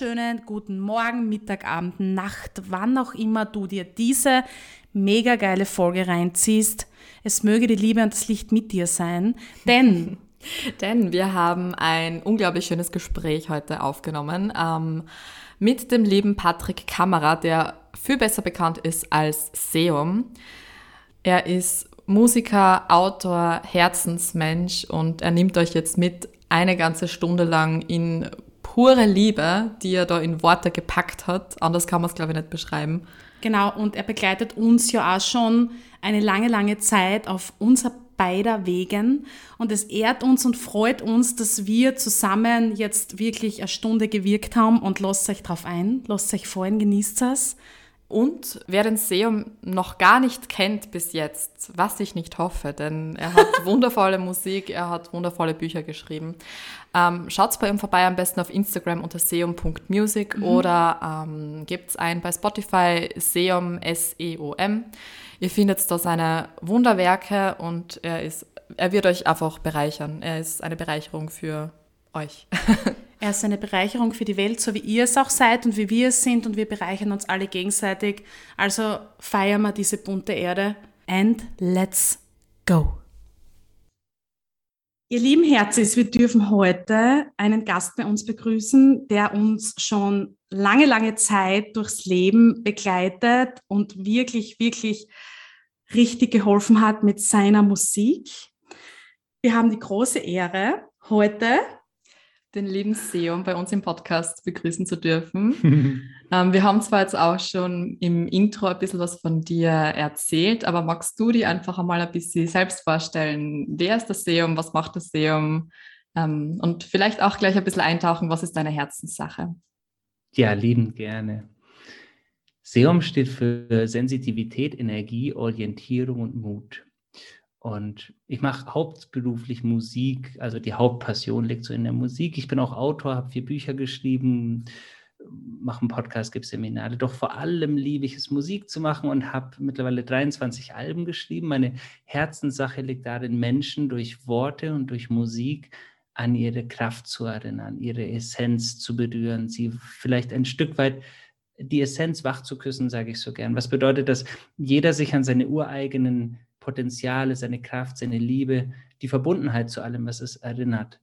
wunderschönen guten Morgen, Mittag, Abend, Nacht, wann auch immer du dir diese mega geile Folge reinziehst. Es möge die Liebe und das Licht mit dir sein, denn Denn wir haben ein unglaublich schönes Gespräch heute aufgenommen ähm, mit dem lieben Patrick Kammerer, der viel besser bekannt ist als Seum. Er ist Musiker, Autor, Herzensmensch und er nimmt euch jetzt mit eine ganze Stunde lang in pure Liebe, die er da in Worte gepackt hat. Anders kann man es, glaube ich, nicht beschreiben. Genau, und er begleitet uns ja auch schon eine lange, lange Zeit auf unser beider Wegen. Und es ehrt uns und freut uns, dass wir zusammen jetzt wirklich eine Stunde gewirkt haben und lasst euch drauf ein, lasst euch freuen, genießt es. Und wer den Seum noch gar nicht kennt bis jetzt, was ich nicht hoffe, denn er hat wundervolle Musik, er hat wundervolle Bücher geschrieben. Ähm, Schaut bei ihm vorbei, am besten auf Instagram unter seum.music oder ähm, gebt ein bei Spotify Seum, S-E-O-M. Ihr findet da seine Wunderwerke und er, ist, er wird euch einfach bereichern. Er ist eine Bereicherung für euch. Er ist eine Bereicherung für die Welt, so wie ihr es auch seid und wie wir es sind und wir bereichern uns alle gegenseitig. Also feiern wir diese bunte Erde and let's go. Ihr lieben Herzis, wir dürfen heute einen Gast bei uns begrüßen, der uns schon lange, lange Zeit durchs Leben begleitet und wirklich, wirklich richtig geholfen hat mit seiner Musik. Wir haben die große Ehre, heute den lieben Seum bei uns im Podcast begrüßen zu dürfen. ähm, wir haben zwar jetzt auch schon im Intro ein bisschen was von dir erzählt, aber magst du dir einfach einmal ein bisschen selbst vorstellen? Wer ist das Seum? Was macht das Seum? Ähm, und vielleicht auch gleich ein bisschen eintauchen, was ist deine Herzenssache? Ja, liebend gerne. SEOM steht für Sensitivität, Energie, Orientierung und Mut. Und ich mache hauptberuflich Musik, also die Hauptpassion liegt so in der Musik. Ich bin auch Autor, habe vier Bücher geschrieben, mache einen Podcast, gebe Seminare. Doch vor allem liebe ich es, Musik zu machen und habe mittlerweile 23 Alben geschrieben. Meine Herzenssache liegt darin, Menschen durch Worte und durch Musik an ihre Kraft zu erinnern, ihre Essenz zu berühren, sie vielleicht ein Stück weit die Essenz wach zu küssen, sage ich so gern. Was bedeutet das? Jeder sich an seine ureigenen Potenziale, seine Kraft, seine Liebe, die Verbundenheit zu allem, was es erinnert.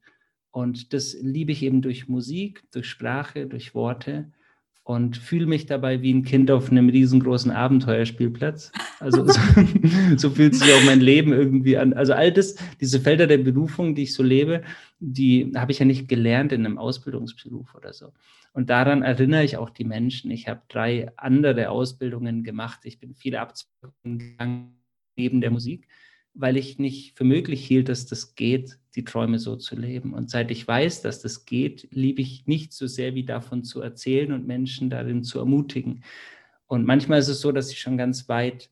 Und das liebe ich eben durch Musik, durch Sprache, durch Worte und fühle mich dabei wie ein Kind auf einem riesengroßen Abenteuerspielplatz. Also so, so fühlt sich auch mein Leben irgendwie an. Also all das, diese Felder der Berufung, die ich so lebe, die habe ich ja nicht gelernt in einem Ausbildungsberuf oder so. Und daran erinnere ich auch die Menschen. Ich habe drei andere Ausbildungen gemacht. Ich bin viele Abzweigungen gegangen neben der Musik, weil ich nicht für möglich hielt, dass das geht, die Träume so zu leben. Und seit ich weiß, dass das geht, liebe ich nicht so sehr wie davon zu erzählen und Menschen darin zu ermutigen. Und manchmal ist es so, dass sie schon ganz weit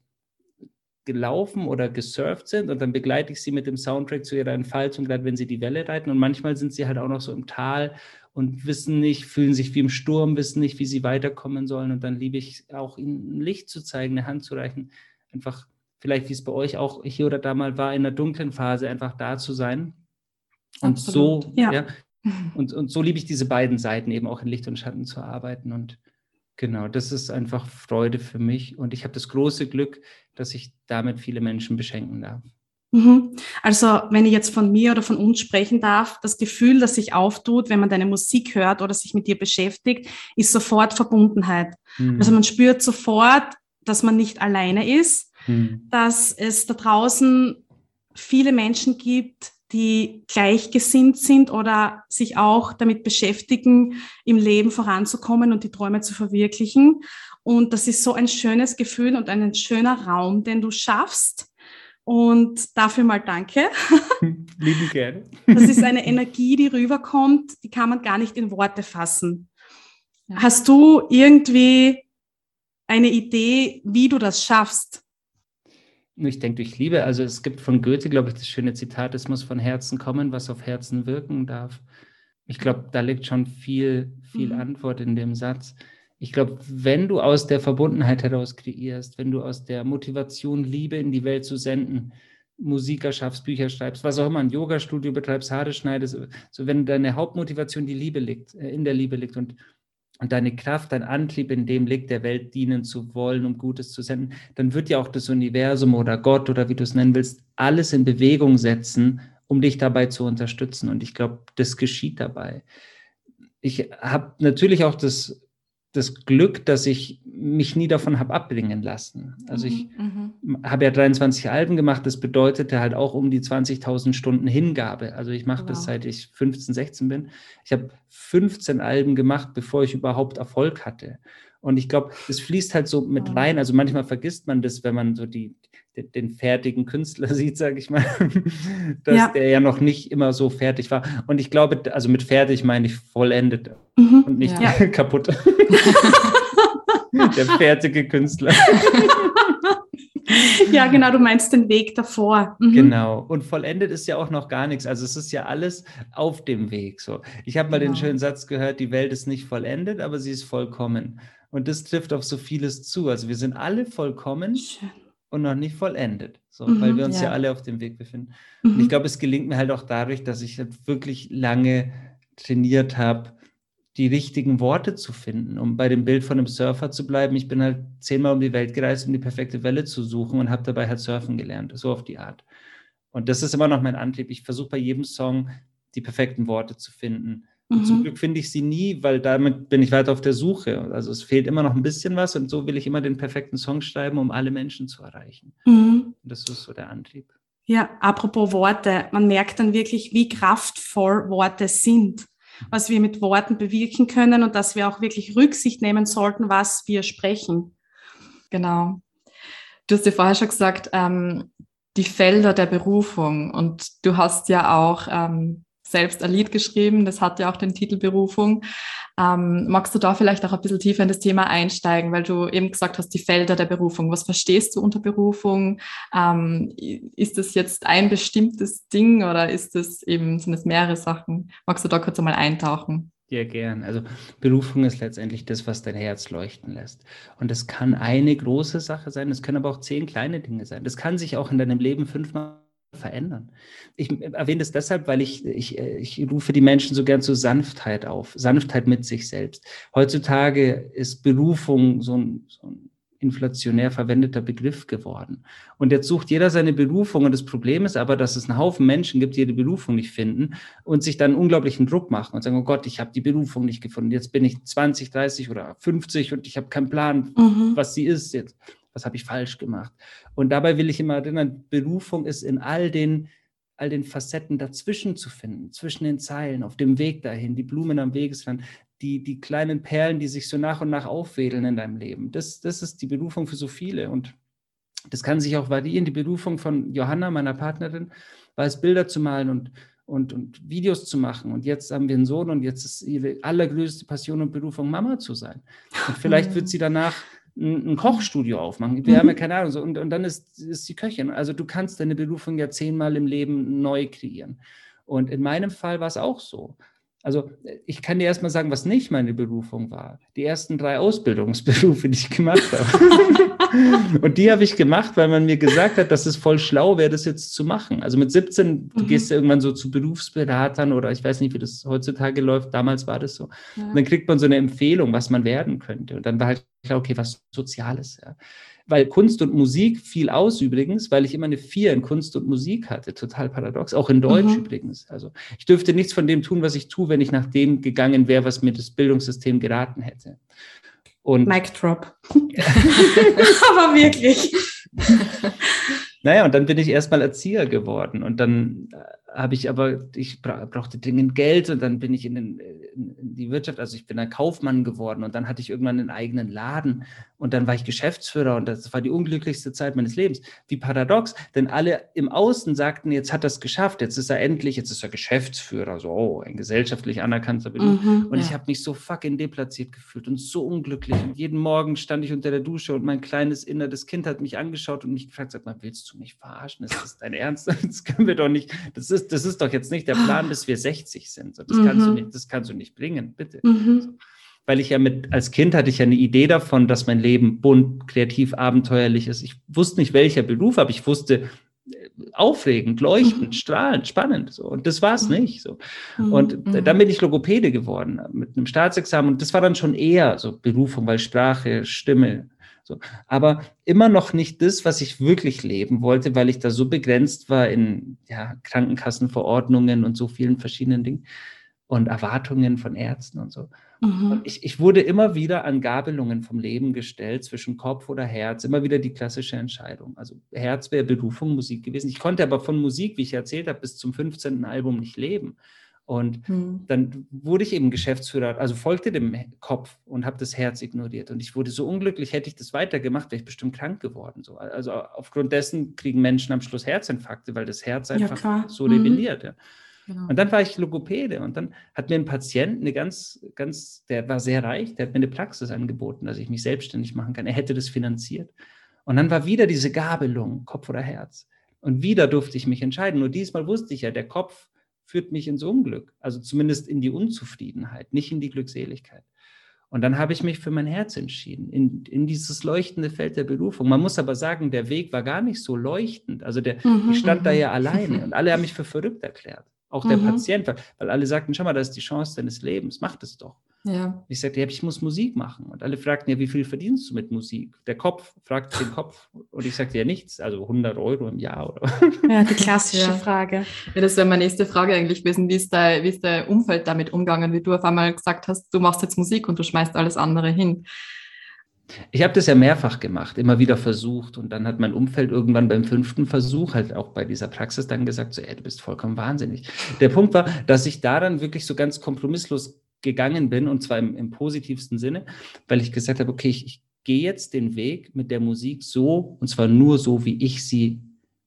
gelaufen oder gesurft sind und dann begleite ich sie mit dem Soundtrack zu ihrer Entfaltung, gerade wenn sie die Welle reiten. Und manchmal sind sie halt auch noch so im Tal und wissen nicht, fühlen sich wie im Sturm, wissen nicht, wie sie weiterkommen sollen. Und dann liebe ich auch, ihnen Licht zu zeigen, eine Hand zu reichen, einfach vielleicht wie es bei euch auch hier oder da mal war, in der dunklen Phase einfach da zu sein. Und Absolut, so, ja. ja. und, und so liebe ich diese beiden Seiten, eben auch in Licht und Schatten zu arbeiten. Und genau, das ist einfach Freude für mich. Und ich habe das große Glück, dass ich damit viele Menschen beschenken darf. Mhm. Also, wenn ich jetzt von mir oder von uns sprechen darf, das Gefühl, das sich auftut, wenn man deine Musik hört oder sich mit dir beschäftigt, ist sofort Verbundenheit. Mhm. Also man spürt sofort, dass man nicht alleine ist, Mhm. dass es da draußen viele Menschen gibt, die gleichgesinnt sind oder sich auch damit beschäftigen, im Leben voranzukommen und die Träume zu verwirklichen. Und das ist so ein schönes Gefühl und ein schöner Raum, den du schaffst. Und dafür mal danke. Lieben gerne. Das ist eine Energie, die rüberkommt, die kann man gar nicht in Worte fassen. Hast du irgendwie eine Idee, wie du das schaffst? Ich denke durch Liebe. Also es gibt von Goethe, glaube ich, das schöne Zitat, es muss von Herzen kommen, was auf Herzen wirken darf. Ich glaube, da liegt schon viel, viel mhm. Antwort in dem Satz. Ich glaube, wenn du aus der Verbundenheit heraus kreierst, wenn du aus der Motivation, Liebe in die Welt zu senden, Musiker schaffst, Bücher schreibst, was auch immer, ein Yoga-Studio betreibst, Haare schneidest, so wenn deine Hauptmotivation die Liebe liegt, äh, in der Liebe liegt und, und deine Kraft, dein Antrieb in dem liegt, der Welt dienen zu wollen, um Gutes zu senden, dann wird ja auch das Universum oder Gott oder wie du es nennen willst, alles in Bewegung setzen, um dich dabei zu unterstützen. Und ich glaube, das geschieht dabei. Ich habe natürlich auch das das Glück, dass ich mich nie davon habe abbringen lassen. Also ich mhm, mhm. habe ja 23 Alben gemacht, das bedeutete halt auch um die 20.000 Stunden Hingabe. Also ich mache wow. das seit ich 15, 16 bin. Ich habe 15 Alben gemacht, bevor ich überhaupt Erfolg hatte. Und ich glaube, das fließt halt so mit rein. Also manchmal vergisst man das, wenn man so die, den, den fertigen Künstler sieht, sage ich mal, dass ja. der ja noch nicht immer so fertig war. Und ich glaube, also mit fertig meine ich vollendet mhm. und nicht ja. kaputt. der fertige Künstler. ja, genau, du meinst den Weg davor. Mhm. Genau. Und vollendet ist ja auch noch gar nichts. Also es ist ja alles auf dem Weg. So. Ich habe mal genau. den schönen Satz gehört, die Welt ist nicht vollendet, aber sie ist vollkommen. Und das trifft auf so vieles zu. Also wir sind alle vollkommen. Schön und noch nicht vollendet, so, mhm, weil wir uns ja. ja. alle auf dem Weg befinden. Mhm. Und ich glaube, es gelingt mir halt auch dadurch, dass ich halt wirklich lange trainiert habe, die richtigen Worte zu finden, um bei dem Bild von einem Surfer zu bleiben. Ich bin halt zehnmal um die Welt gereist, um die perfekte Welle zu suchen und habe dabei halt surfen gelernt, so auf die Art. Und das ist immer noch mein Antrieb. Ich versuche bei jedem Song die perfekten Worte zu finden Mhm. Zum Glück finde ich sie nie, weil damit bin ich weiter auf der Suche. Also es fehlt immer noch ein bisschen was und so will ich immer den perfekten Song schreiben, um alle Menschen zu erreichen. Mhm. das ist so der Antrieb. Ja, apropos Worte, man merkt dann wirklich, wie kraftvoll Worte sind, was wir mit Worten bewirken können und dass wir auch wirklich Rücksicht nehmen sollten, was wir sprechen. Genau. Du hast ja vorher schon gesagt, ähm, die Felder der Berufung und du hast ja auch ähm, selbst ein Lied geschrieben, das hat ja auch den Titel Berufung. Ähm, magst du da vielleicht auch ein bisschen tiefer in das Thema einsteigen, weil du eben gesagt hast, die Felder der Berufung. Was verstehst du unter Berufung? Ähm, ist das jetzt ein bestimmtes Ding oder ist das eben, sind es mehrere Sachen? Magst du da kurz einmal eintauchen? Ja, gern. Also Berufung ist letztendlich das, was dein Herz leuchten lässt. Und das kann eine große Sache sein, es können aber auch zehn kleine Dinge sein. Das kann sich auch in deinem Leben fünfmal verändern. Ich erwähne das deshalb, weil ich, ich, ich rufe die Menschen so gern zur Sanftheit auf, Sanftheit mit sich selbst. Heutzutage ist Berufung so ein, so ein inflationär verwendeter Begriff geworden. Und jetzt sucht jeder seine Berufung. Und das Problem ist aber, dass es einen Haufen Menschen gibt, die die Berufung nicht finden und sich dann unglaublichen Druck machen und sagen, oh Gott, ich habe die Berufung nicht gefunden. Jetzt bin ich 20, 30 oder 50 und ich habe keinen Plan, mhm. was sie ist jetzt was habe ich falsch gemacht. Und dabei will ich immer erinnern, Berufung ist in all den, all den Facetten dazwischen zu finden, zwischen den Zeilen, auf dem Weg dahin, die Blumen am Wegesrand, die, die kleinen Perlen, die sich so nach und nach aufwedeln in deinem Leben. Das, das ist die Berufung für so viele. Und das kann sich auch variieren. Die Berufung von Johanna, meiner Partnerin, war es, Bilder zu malen und, und, und Videos zu machen. Und jetzt haben wir einen Sohn und jetzt ist ihre allergrößte Passion und Berufung, Mama zu sein. Und vielleicht wird sie danach ein, ein Kochstudio aufmachen. Wir mhm. haben ja keine Ahnung. So, und, und dann ist, ist die Köchin. Also du kannst deine Berufung ja zehnmal im Leben neu kreieren. Und in meinem Fall war es auch so. Also ich kann dir erstmal sagen, was nicht meine Berufung war. Die ersten drei Ausbildungsberufe, die ich gemacht habe. und die habe ich gemacht, weil man mir gesagt hat, dass es voll schlau wäre, das jetzt zu machen. Also mit 17, du mhm. gehst ja irgendwann so zu Berufsberatern oder ich weiß nicht, wie das heutzutage läuft. Damals war das so. Ja. Und dann kriegt man so eine Empfehlung, was man werden könnte. Und dann war halt klar, okay, was Soziales. Ja weil Kunst und Musik fiel aus übrigens, weil ich immer eine Vier in Kunst und Musik hatte. Total paradox. Auch in Deutsch mhm. übrigens. Also ich dürfte nichts von dem tun, was ich tue, wenn ich nach dem gegangen wäre, was mir das Bildungssystem geraten hätte. Und Mic drop. Aber wirklich. Naja, und dann bin ich erstmal Erzieher geworden. Und dann äh, habe ich aber, ich brauchte dringend Geld und dann bin ich in den in die Wirtschaft, also ich bin ein Kaufmann geworden und dann hatte ich irgendwann einen eigenen Laden und dann war ich Geschäftsführer und das war die unglücklichste Zeit meines Lebens. Wie paradox, denn alle im Außen sagten, jetzt hat er es geschafft, jetzt ist er endlich, jetzt ist er Geschäftsführer, so oh, ein gesellschaftlich anerkannter Beruf. Mhm, und ja. ich habe mich so fucking deplatziert gefühlt und so unglücklich und jeden Morgen stand ich unter der Dusche und mein kleines inneres Kind hat mich angeschaut und mich gefragt, sag mal, willst du mich verarschen? Ist das dein Ernst? Das können wir doch nicht, das ist, das ist doch jetzt nicht der Plan, bis wir 60 sind. Das, mhm. kannst, du nicht, das kannst du nicht bringen, bitte. Mhm. Weil ich ja mit, als Kind hatte ich ja eine Idee davon, dass mein Leben bunt, kreativ, abenteuerlich ist. Ich wusste nicht, welcher Beruf, aber ich wusste, äh, aufregend, leuchtend, mhm. strahlend, spannend. So. Und das war es mhm. nicht. So. Mhm. Und mhm. dann bin ich Logopäde geworden mit einem Staatsexamen. Und das war dann schon eher so Berufung, weil Sprache, Stimme. So. Aber immer noch nicht das, was ich wirklich leben wollte, weil ich da so begrenzt war in ja, Krankenkassenverordnungen und so vielen verschiedenen Dingen und Erwartungen von Ärzten und so. Mhm. Und ich, ich wurde immer wieder an Gabelungen vom Leben gestellt zwischen Kopf oder Herz, immer wieder die klassische Entscheidung. Also Herz wäre Berufung, Musik gewesen. Ich konnte aber von Musik, wie ich erzählt habe, bis zum 15. Album nicht leben. Und mhm. dann wurde ich eben Geschäftsführer, also folgte dem Kopf und habe das Herz ignoriert. Und ich wurde so unglücklich, hätte ich das weitergemacht, wäre ich bestimmt krank geworden. So. Also aufgrund dessen kriegen Menschen am Schluss Herzinfarkte, weil das Herz einfach ja, so mhm. rebelliert. Ja. Genau. Und dann war ich Logopäde und dann hat mir ein Patient eine ganz, ganz, der war sehr reich, der hat mir eine Praxis angeboten, dass ich mich selbstständig machen kann. Er hätte das finanziert. Und dann war wieder diese Gabelung, Kopf oder Herz. Und wieder durfte ich mich entscheiden. Nur diesmal wusste ich ja, der Kopf führt mich ins Unglück, also zumindest in die Unzufriedenheit, nicht in die Glückseligkeit. Und dann habe ich mich für mein Herz entschieden, in, in dieses leuchtende Feld der Berufung. Man muss aber sagen, der Weg war gar nicht so leuchtend. Also der, mhm, ich stand da mhm. ja alleine und alle haben mich für verrückt erklärt. Auch der mhm. Patient, weil, weil alle sagten, schau mal, das ist die Chance deines Lebens, mach das doch. Ja. Ich sagte, ja, ich muss Musik machen. Und alle fragten ja, wie viel verdienst du mit Musik? Der Kopf fragte den Kopf. Und ich sagte ja nichts, also 100 Euro im Jahr oder. Ja, die klassische ja. Frage. Ja, das wäre meine nächste Frage eigentlich gewesen. Wie ist, dein, wie ist dein Umfeld damit umgegangen, wie du auf einmal gesagt hast, du machst jetzt Musik und du schmeißt alles andere hin? Ich habe das ja mehrfach gemacht, immer wieder versucht und dann hat mein Umfeld irgendwann beim fünften Versuch halt auch bei dieser Praxis dann gesagt, so, ey, du bist vollkommen wahnsinnig. Der Punkt war, dass ich da dann wirklich so ganz kompromisslos gegangen bin und zwar im, im positivsten Sinne, weil ich gesagt habe, okay, ich, ich gehe jetzt den Weg mit der Musik so und zwar nur so, wie ich sie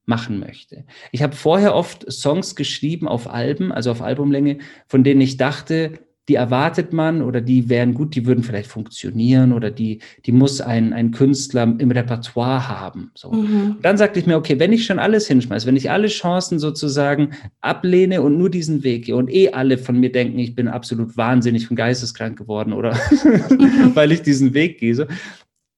machen möchte. Ich habe vorher oft Songs geschrieben auf Alben, also auf Albumlänge, von denen ich dachte, die erwartet man oder die wären gut, die würden vielleicht funktionieren oder die, die muss ein, ein Künstler im Repertoire haben. So. Mhm. Dann sagte ich mir, okay, wenn ich schon alles hinschmeiße, wenn ich alle Chancen sozusagen ablehne und nur diesen Weg gehe und eh alle von mir denken, ich bin absolut wahnsinnig und geisteskrank geworden oder weil ich diesen Weg gehe, so,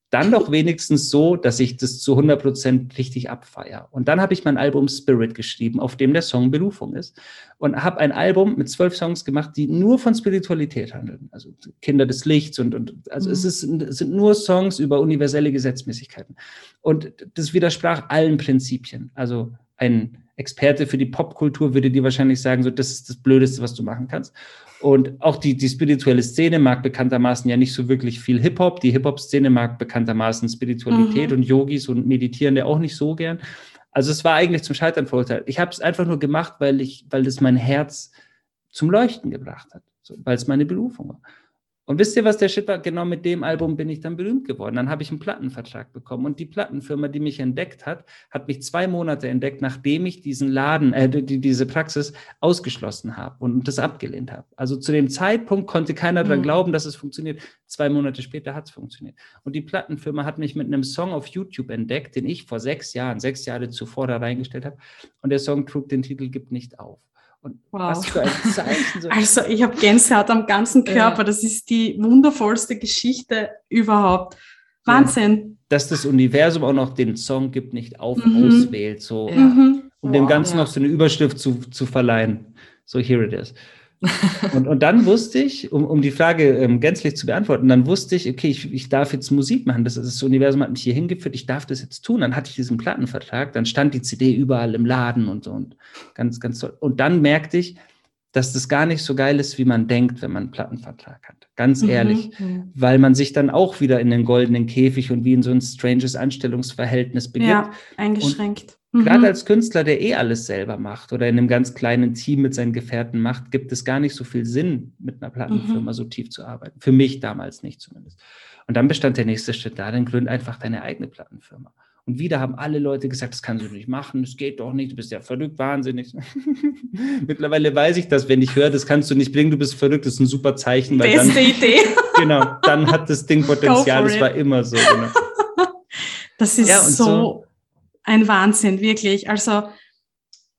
dann doch wenigstens so, dass ich das zu 100 Prozent richtig abfeiere. Und dann habe ich mein Album Spirit geschrieben, auf dem der Song Berufung ist. Und habe ein Album mit zwölf Songs gemacht, die nur von Spiritualität handeln. Also Kinder des Lichts und, und also mhm. es, ist, es sind nur Songs über universelle Gesetzmäßigkeiten. Und das widersprach allen Prinzipien. Also ein Experte für die Popkultur würde dir wahrscheinlich sagen, so, das ist das Blödeste, was du machen kannst. Und auch die, die spirituelle Szene mag bekanntermaßen ja nicht so wirklich viel Hip-Hop. Die Hip-Hop-Szene mag bekanntermaßen Spiritualität mhm. und Yogis und Meditierende auch nicht so gern. Also es war eigentlich zum Scheitern verurteilt. Ich habe es einfach nur gemacht, weil ich, weil das mein Herz zum Leuchten gebracht hat, so, weil es meine Berufung war. Und wisst ihr, was der Shit war? Genau mit dem Album bin ich dann berühmt geworden. Dann habe ich einen Plattenvertrag bekommen. Und die Plattenfirma, die mich entdeckt hat, hat mich zwei Monate entdeckt, nachdem ich diesen Laden, äh, die, diese Praxis ausgeschlossen habe und das abgelehnt habe. Also zu dem Zeitpunkt konnte keiner daran mhm. glauben, dass es funktioniert. Zwei Monate später hat es funktioniert. Und die Plattenfirma hat mich mit einem Song auf YouTube entdeckt, den ich vor sechs Jahren, sechs Jahre zuvor da reingestellt habe. Und der Song trug den Titel Gib nicht auf. Und wow. was für ein Zeichen. So. Also ich habe Gänsehaut am ganzen Körper. Ja. Das ist die wundervollste Geschichte überhaupt. Wahnsinn. Ja. Dass das Universum auch noch den Song gibt, nicht auf mhm. auswählt, so ja. mhm. um wow, dem Ganzen noch so eine Überschrift zu, zu verleihen. So here it is und, und dann wusste ich, um, um die Frage ähm, gänzlich zu beantworten, dann wusste ich, okay, ich, ich darf jetzt Musik machen. Das, das Universum hat mich hier hingeführt, ich darf das jetzt tun. Dann hatte ich diesen Plattenvertrag, dann stand die CD überall im Laden und so und ganz, ganz toll. Und dann merkte ich, dass das gar nicht so geil ist, wie man denkt, wenn man einen Plattenvertrag hat. Ganz mhm, ehrlich. Mhm. Weil man sich dann auch wieder in den goldenen Käfig und wie in so ein stranges Anstellungsverhältnis begibt. Ja, eingeschränkt. Mhm. Gerade als Künstler, der eh alles selber macht oder in einem ganz kleinen Team mit seinen Gefährten macht, gibt es gar nicht so viel Sinn, mit einer Plattenfirma mhm. so tief zu arbeiten. Für mich damals nicht zumindest. Und dann bestand der nächste Schritt da, dann gründ einfach deine eigene Plattenfirma. Und wieder haben alle Leute gesagt, das kannst du nicht machen, das geht doch nicht, du bist ja verrückt, wahnsinnig. Mittlerweile weiß ich das, wenn ich höre, das kannst du nicht bringen, du bist verrückt, das ist ein super Zeichen. Weil Beste dann, Idee. Genau, dann hat das Ding Potenzial, das war immer so. Genau. Das ist ja, so, so ein Wahnsinn, wirklich. Also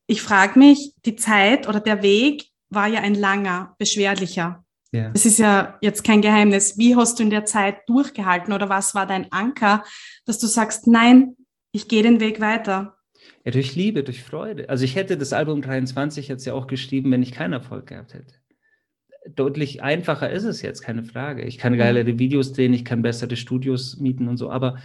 ich frage mich, die Zeit oder der Weg war ja ein langer, beschwerlicher. Ja. Das ist ja jetzt kein Geheimnis. Wie hast du in der Zeit durchgehalten oder was war dein Anker, dass du sagst, nein, ich gehe den Weg weiter? Ja, durch Liebe, durch Freude. Also ich hätte das Album 23 jetzt ja auch geschrieben, wenn ich keinen Erfolg gehabt hätte. Deutlich einfacher ist es jetzt, keine Frage. Ich kann geilere Videos drehen, ich kann bessere Studios mieten und so, aber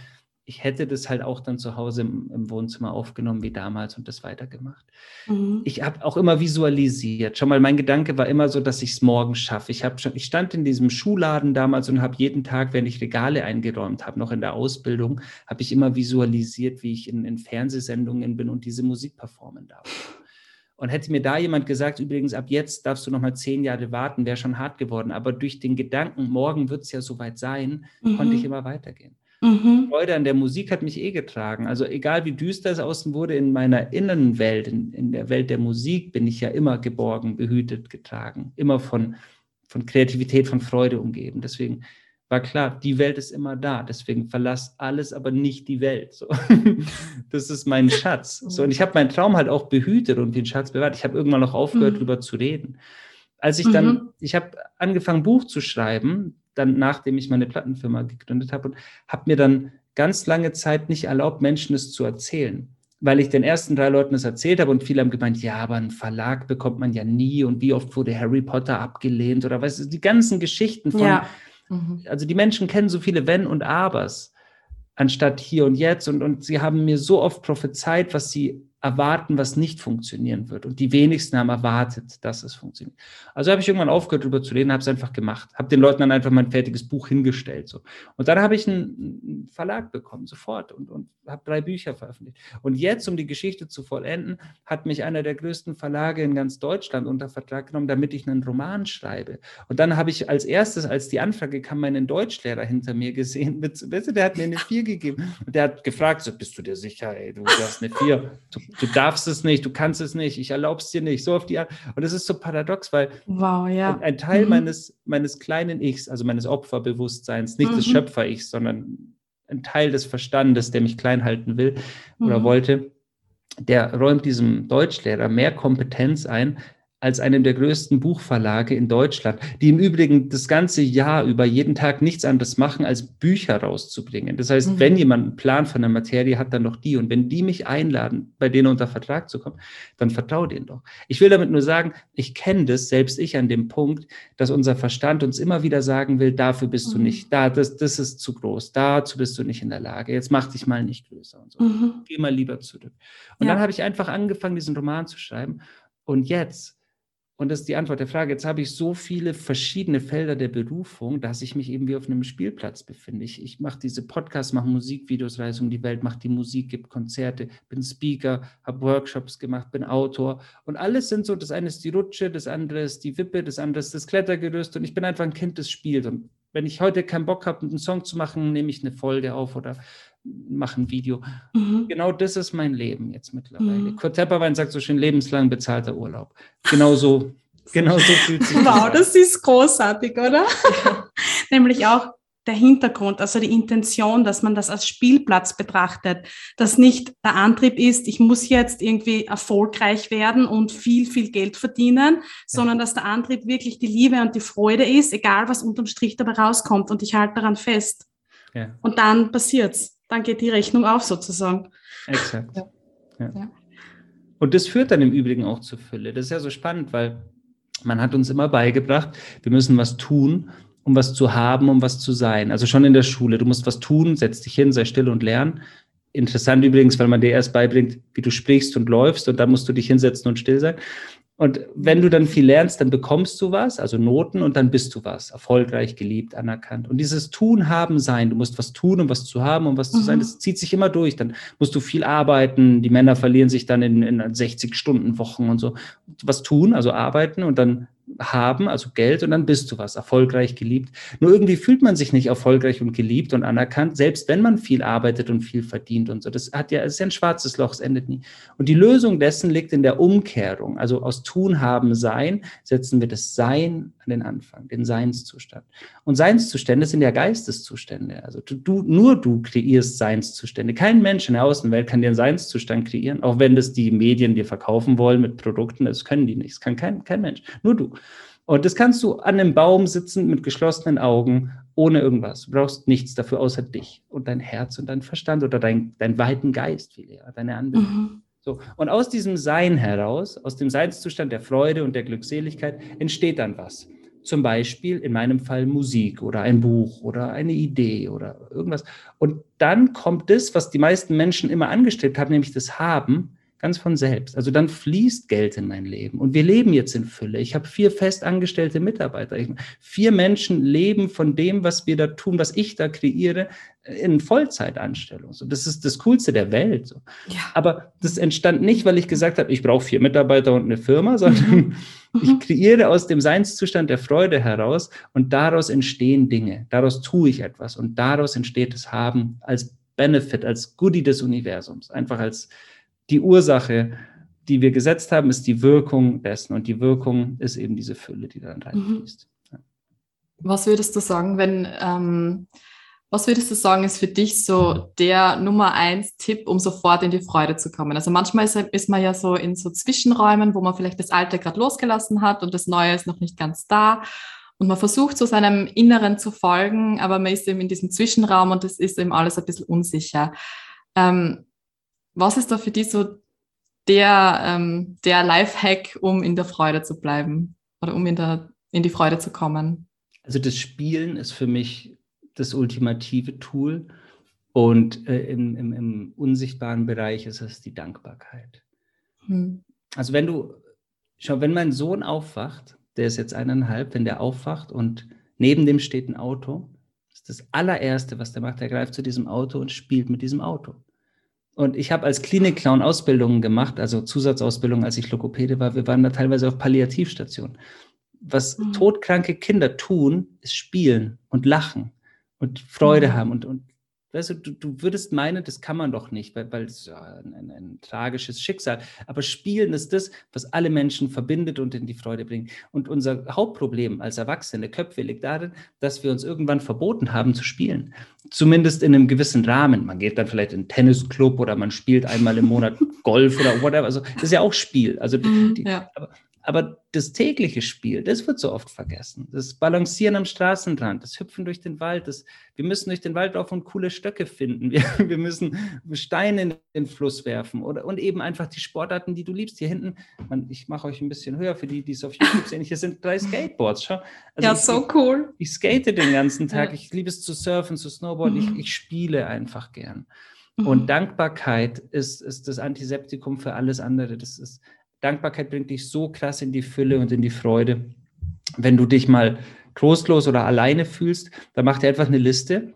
ich hätte das halt auch dann zu Hause im, im Wohnzimmer aufgenommen wie damals und das weitergemacht. Mhm. Ich habe auch immer visualisiert. Schon mal, mein Gedanke war immer so, dass ich es morgen schaffe. Ich, schon, ich stand in diesem Schuhladen damals und habe jeden Tag, wenn ich Regale eingeräumt habe, noch in der Ausbildung, habe ich immer visualisiert, wie ich in, in Fernsehsendungen bin und diese Musik performen darf. Und hätte mir da jemand gesagt, übrigens, ab jetzt darfst du noch mal zehn Jahre warten, wäre schon hart geworden. Aber durch den Gedanken, morgen wird es ja soweit sein, mhm. konnte ich immer weitergehen. Mhm. Freude an der Musik hat mich eh getragen. Also egal wie düster es außen wurde, in meiner Innenwelt, in, in der Welt der Musik, bin ich ja immer geborgen, behütet, getragen. Immer von, von Kreativität, von Freude umgeben. Deswegen war klar, die Welt ist immer da. Deswegen verlass alles, aber nicht die Welt. So. Das ist mein Schatz. So, und ich habe meinen Traum halt auch behütet und den Schatz bewahrt. Ich habe irgendwann noch aufgehört, mhm. darüber zu reden. Als ich dann, mhm. ich habe angefangen, Buch zu schreiben, dann nachdem ich meine Plattenfirma gegründet habe und habe mir dann ganz lange Zeit nicht erlaubt, Menschen es zu erzählen. Weil ich den ersten drei Leuten es erzählt habe und viele haben gemeint, ja, aber einen Verlag bekommt man ja nie und wie oft wurde Harry Potter abgelehnt oder weißt du, die ganzen Geschichten von, ja. mhm. also die Menschen kennen so viele Wenn und Abers anstatt hier und jetzt und, und sie haben mir so oft prophezeit, was sie erwarten, was nicht funktionieren wird. Und die wenigsten haben erwartet, dass es funktioniert. Also habe ich irgendwann aufgehört, darüber zu reden, habe es einfach gemacht. Habe den Leuten dann einfach mein fertiges Buch hingestellt. So. Und dann habe ich einen Verlag bekommen, sofort, und, und habe drei Bücher veröffentlicht. Und jetzt, um die Geschichte zu vollenden, hat mich einer der größten Verlage in ganz Deutschland unter Vertrag genommen, damit ich einen Roman schreibe. Und dann habe ich als erstes, als die Anfrage kam, meinen Deutschlehrer hinter mir gesehen. Mit, weißt du, der hat mir eine Vier gegeben. Und der hat gefragt, so, bist du dir sicher, ey, du hast eine Vier. Du du darfst es nicht, du kannst es nicht, ich erlaube es dir nicht, so auf die Art. Und das ist so paradox, weil wow, ja. ein, ein, Teil mhm. meines, meines kleinen Ichs, also meines Opferbewusstseins, nicht mhm. des Schöpfer-Ichs, sondern ein Teil des Verstandes, der mich klein halten will oder mhm. wollte, der räumt diesem Deutschlehrer mehr Kompetenz ein, als einem der größten Buchverlage in Deutschland, die im Übrigen das ganze Jahr über jeden Tag nichts anderes machen, als Bücher rauszubringen. Das heißt, mhm. wenn jemand einen Plan von der Materie hat, dann doch die. Und wenn die mich einladen, bei denen unter Vertrag zu kommen, dann vertraue denen doch. Ich will damit nur sagen, ich kenne das, selbst ich an dem Punkt, dass unser Verstand uns immer wieder sagen will, dafür bist mhm. du nicht da, das, das ist zu groß, dazu bist du nicht in der Lage, jetzt mach dich mal nicht größer und so. Mhm. Geh mal lieber zurück. Und ja. dann habe ich einfach angefangen, diesen Roman zu schreiben. Und jetzt und das ist die Antwort der Frage. Jetzt habe ich so viele verschiedene Felder der Berufung, dass ich mich eben wie auf einem Spielplatz befinde. Ich, ich mache diese Podcasts, mache Musikvideos, reise um die Welt, mache die Musik, gebe Konzerte, bin Speaker, habe Workshops gemacht, bin Autor. Und alles sind so, das eine ist die Rutsche, das andere ist die Wippe, das andere ist das Klettergerüst. Und ich bin einfach ein Kind, das spielt. Und wenn ich heute keinen Bock habe, einen Song zu machen, nehme ich eine Folge auf oder mache ein Video. Mhm. Genau das ist mein Leben jetzt mittlerweile. Mhm. Kurt Tepperwein sagt so schön, lebenslang bezahlter Urlaub. Genau so, genau so fühlt sich Wow, das, das ist großartig, oder? Ja. Nämlich auch der Hintergrund, also die Intention, dass man das als Spielplatz betrachtet, dass nicht der Antrieb ist, ich muss jetzt irgendwie erfolgreich werden und viel, viel Geld verdienen, sondern dass der Antrieb wirklich die Liebe und die Freude ist, egal was unterm Strich dabei rauskommt und ich halte daran fest. Ja. Und dann passiert's dann geht die Rechnung auf sozusagen. Exakt. Ja. Ja. Und das führt dann im Übrigen auch zur Fülle. Das ist ja so spannend, weil man hat uns immer beigebracht, wir müssen was tun, um was zu haben, um was zu sein. Also schon in der Schule. Du musst was tun, setz dich hin, sei still und lern. Interessant übrigens, weil man dir erst beibringt, wie du sprichst und läufst und dann musst du dich hinsetzen und still sein. Und wenn du dann viel lernst, dann bekommst du was, also Noten, und dann bist du was, erfolgreich, geliebt, anerkannt. Und dieses Tun, Haben, Sein, du musst was tun, um was zu haben, um was mhm. zu sein, mhm. das zieht sich immer durch. Dann musst du viel arbeiten, die Männer verlieren sich dann in, in 60-Stunden-Wochen und so. Was tun, also arbeiten und dann haben, also Geld, und dann bist du was, erfolgreich, geliebt. Nur irgendwie fühlt man sich nicht erfolgreich und geliebt und anerkannt, selbst wenn man viel arbeitet und viel verdient und so. Das hat ja, ist ja ein schwarzes Loch, es endet nie. Und die Lösung dessen liegt in der Umkehrung. Also aus Tun, Haben, Sein setzen wir das Sein an den Anfang, den Seinszustand. Und Seinszustände sind ja Geisteszustände. Also du, nur du kreierst Seinszustände. Kein Mensch in der Außenwelt kann dir einen Seinszustand kreieren, auch wenn das die Medien dir verkaufen wollen mit Produkten. Das können die nicht. Das kann kein, kein Mensch. Nur du. Und das kannst du an einem Baum sitzen mit geschlossenen Augen, ohne irgendwas. Du brauchst nichts dafür außer dich und dein Herz und dein Verstand oder dein, dein weiten Geist, viel eher, deine Anbindung. Mhm. So. Und aus diesem Sein heraus, aus dem Seinszustand der Freude und der Glückseligkeit, entsteht dann was. Zum Beispiel in meinem Fall Musik oder ein Buch oder eine Idee oder irgendwas. Und dann kommt das, was die meisten Menschen immer angestrebt haben, nämlich das Haben, ganz von selbst. Also dann fließt Geld in mein Leben. Und wir leben jetzt in Fülle. Ich habe vier festangestellte Mitarbeiter. Ich, vier Menschen leben von dem, was wir da tun, was ich da kreiere, in Vollzeitanstellung. So, das ist das Coolste der Welt. So. Ja. Aber das entstand nicht, weil ich gesagt habe, ich brauche vier Mitarbeiter und eine Firma, sondern mhm. ich kreiere aus dem Seinszustand der Freude heraus und daraus entstehen Dinge. Daraus tue ich etwas und daraus entsteht das Haben als Benefit, als Goodie des Universums. Einfach als die Ursache, die wir gesetzt haben, ist die Wirkung dessen. Und die Wirkung ist eben diese Fülle, die dann reinfließt. Mhm. Was würdest du sagen, wenn, ähm, was würdest du sagen, ist für dich so der Nummer eins Tipp, um sofort in die Freude zu kommen? Also manchmal ist, ist man ja so in so Zwischenräumen, wo man vielleicht das Alte gerade losgelassen hat und das Neue ist noch nicht ganz da. Und man versucht so seinem Inneren zu folgen, aber man ist eben in diesem Zwischenraum und es ist eben alles ein bisschen unsicher. Ähm, was ist da für dich so der, ähm, der Lifehack, um in der Freude zu bleiben oder um in, der, in die Freude zu kommen? Also das Spielen ist für mich das ultimative Tool und äh, im, im, im, unsichtbaren Bereich ist es die Dankbarkeit. Hm. Also wenn du, schau, wenn mein Sohn aufwacht, der ist jetzt eineinhalb, wenn der aufwacht und neben dem steht ein Auto, ist das allererste, was der macht, er greift zu diesem Auto und spielt mit diesem Auto. Und ich habe als Klinikclown Ausbildungen gemacht, also Zusatzausbildung, als ich Lokopäde war. Wir waren da teilweise auf Palliativstationen. Was mhm. todkranke Kinder tun, ist spielen und lachen und Freude mhm. haben und, und Weißt du, du, du würdest meinen, das kann man doch nicht, weil, weil es ja ein, ein, ein, tragisches Schicksal. Aber Spielen ist das, was alle Menschen verbindet und in die Freude bringt. Und unser Hauptproblem als erwachsene Köpfe liegt darin, dass wir uns irgendwann verboten haben zu spielen. Zumindest in einem gewissen Rahmen. Man geht dann vielleicht in einen Tennisclub oder man spielt einmal im Monat Golf oder whatever. Also das ist ja auch Spiel. Also die, mhm, ja. aber, aber das tägliche Spiel, das wird so oft vergessen. Das Balancieren am Straßenrand, das Hüpfen durch den Wald, das, wir müssen durch den Wald laufen und coole Stöcke finden. Wir, wir müssen Steine in den Fluss werfen oder, und eben einfach die Sportarten, die du liebst. Hier hinten, man, ich mache euch ein bisschen höher für die, die es auf YouTube sehen. Hier sind drei Skateboards. Schau. Also ja, ich, so cool. Ich, skate den ganzen Tag. Ja. Ich liebe es zu surfen, zu snowboarden. Mhm. Ich, ich spiele einfach gern. Und mhm. Dankbarkeit ist, ist das Antiseptikum für alles andere. Das ist Dankbarkeit bringt dich so krass in die Fülle und in die Freude. Wenn du dich mal trostlos oder alleine fühlst, dann mach dir einfach eine Liste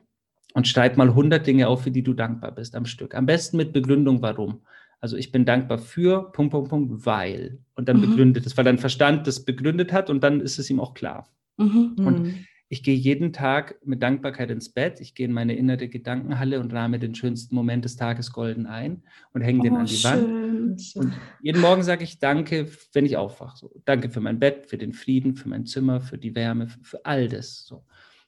und schreib mal 100 Dinge auf, für die du dankbar bist am Stück. Am besten mit Begründung, warum. Also ich bin dankbar für, Punkt, Punkt, Punkt, weil. Und dann mhm. begründet es, weil dein Verstand das begründet hat und dann ist es ihm auch klar. Mhm. Und mhm. Ich gehe jeden Tag mit Dankbarkeit ins Bett. Ich gehe in meine innere Gedankenhalle und rahme den schönsten Moment des Tages golden ein und hänge den oh, an die schön. Wand. Und jeden Morgen sage ich Danke, wenn ich aufwache. So, danke für mein Bett, für den Frieden, für mein Zimmer, für die Wärme, für, für all das. So.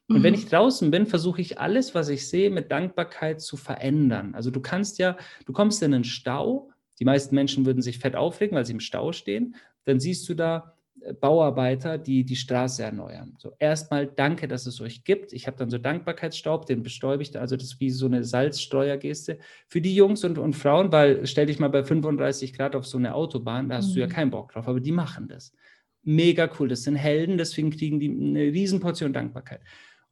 Und mhm. wenn ich draußen bin, versuche ich alles, was ich sehe, mit Dankbarkeit zu verändern. Also du kannst ja, du kommst in einen Stau. Die meisten Menschen würden sich fett aufregen, weil sie im Stau stehen. Dann siehst du da Bauarbeiter, die die Straße erneuern. So erstmal danke, dass es euch gibt. Ich habe dann so Dankbarkeitsstaub, den bestäube ich, also das ist wie so eine Salzsteuergeste für die Jungs und, und Frauen, weil stell dich mal bei 35 Grad auf so eine Autobahn, da hast mhm. du ja mhm. keinen Bock drauf, aber die machen das. Mega cool, das sind Helden, deswegen kriegen die eine Riesenportion Dankbarkeit.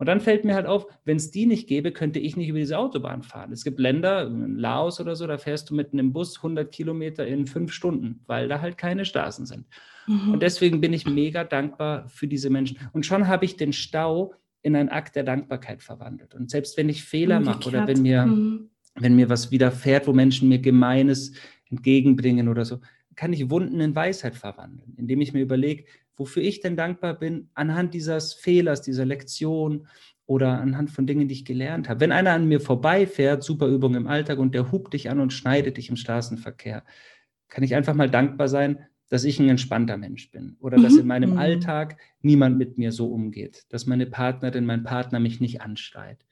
Und dann fällt mir halt auf, wenn es die nicht gäbe, könnte ich nicht über diese Autobahn fahren. Es gibt Länder, in Laos oder so, da fährst du mit einem Bus 100 Kilometer in fünf Stunden, weil da halt keine Straßen sind. Mhm. Und deswegen bin ich mega dankbar für diese Menschen. Und schon habe ich den Stau in einen Akt der Dankbarkeit verwandelt. Und selbst wenn ich Fehler mache oder wenn mir, mhm. wenn mir was widerfährt, wo Menschen mir Gemeines entgegenbringen oder so, kann ich Wunden in Weisheit verwandeln, indem ich mir überlege, wofür ich denn dankbar bin, anhand dieses Fehlers, dieser Lektion oder anhand von Dingen, die ich gelernt habe. Wenn einer an mir vorbeifährt, super Übung im Alltag, und der hupt dich an und schneidet dich im Straßenverkehr, kann ich einfach mal dankbar sein, dass ich ein entspannter Mensch bin oder mhm. dass in meinem mhm. Alltag niemand mit mir so umgeht, dass meine Partnerin, mein Partner mich nicht anschreit.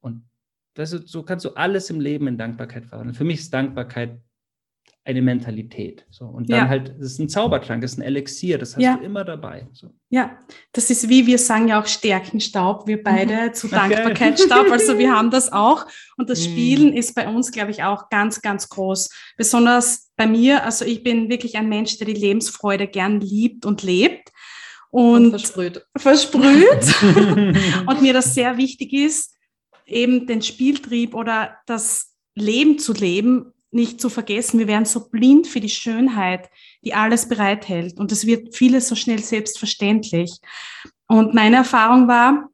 Und ist, so kannst du alles im Leben in Dankbarkeit verwandeln. Für mich ist Dankbarkeit eine Mentalität. So. Und dann ja. halt, das ist ein Zaubertrank, das ist ein Elixier, das hast ja. du immer dabei. So. Ja, das ist wie wir sagen ja auch Stärkenstaub, wir beide mhm. zu Dankbarkeitsstaub, also wir haben das auch. Und das mhm. Spielen mhm. ist bei uns, glaube ich, auch ganz, ganz groß. Besonders bei mir, also ich bin wirklich ein Mensch, der die Lebensfreude gern liebt und lebt. Und, und versprüht. Versprüht. und mir das sehr wichtig ist, eben den Spieltrieb oder das Leben zu leben, nicht zu vergessen, wir werden so blind für die Schönheit, die alles bereithält. Und es wird vieles so schnell selbstverständlich. Und meine Erfahrung war,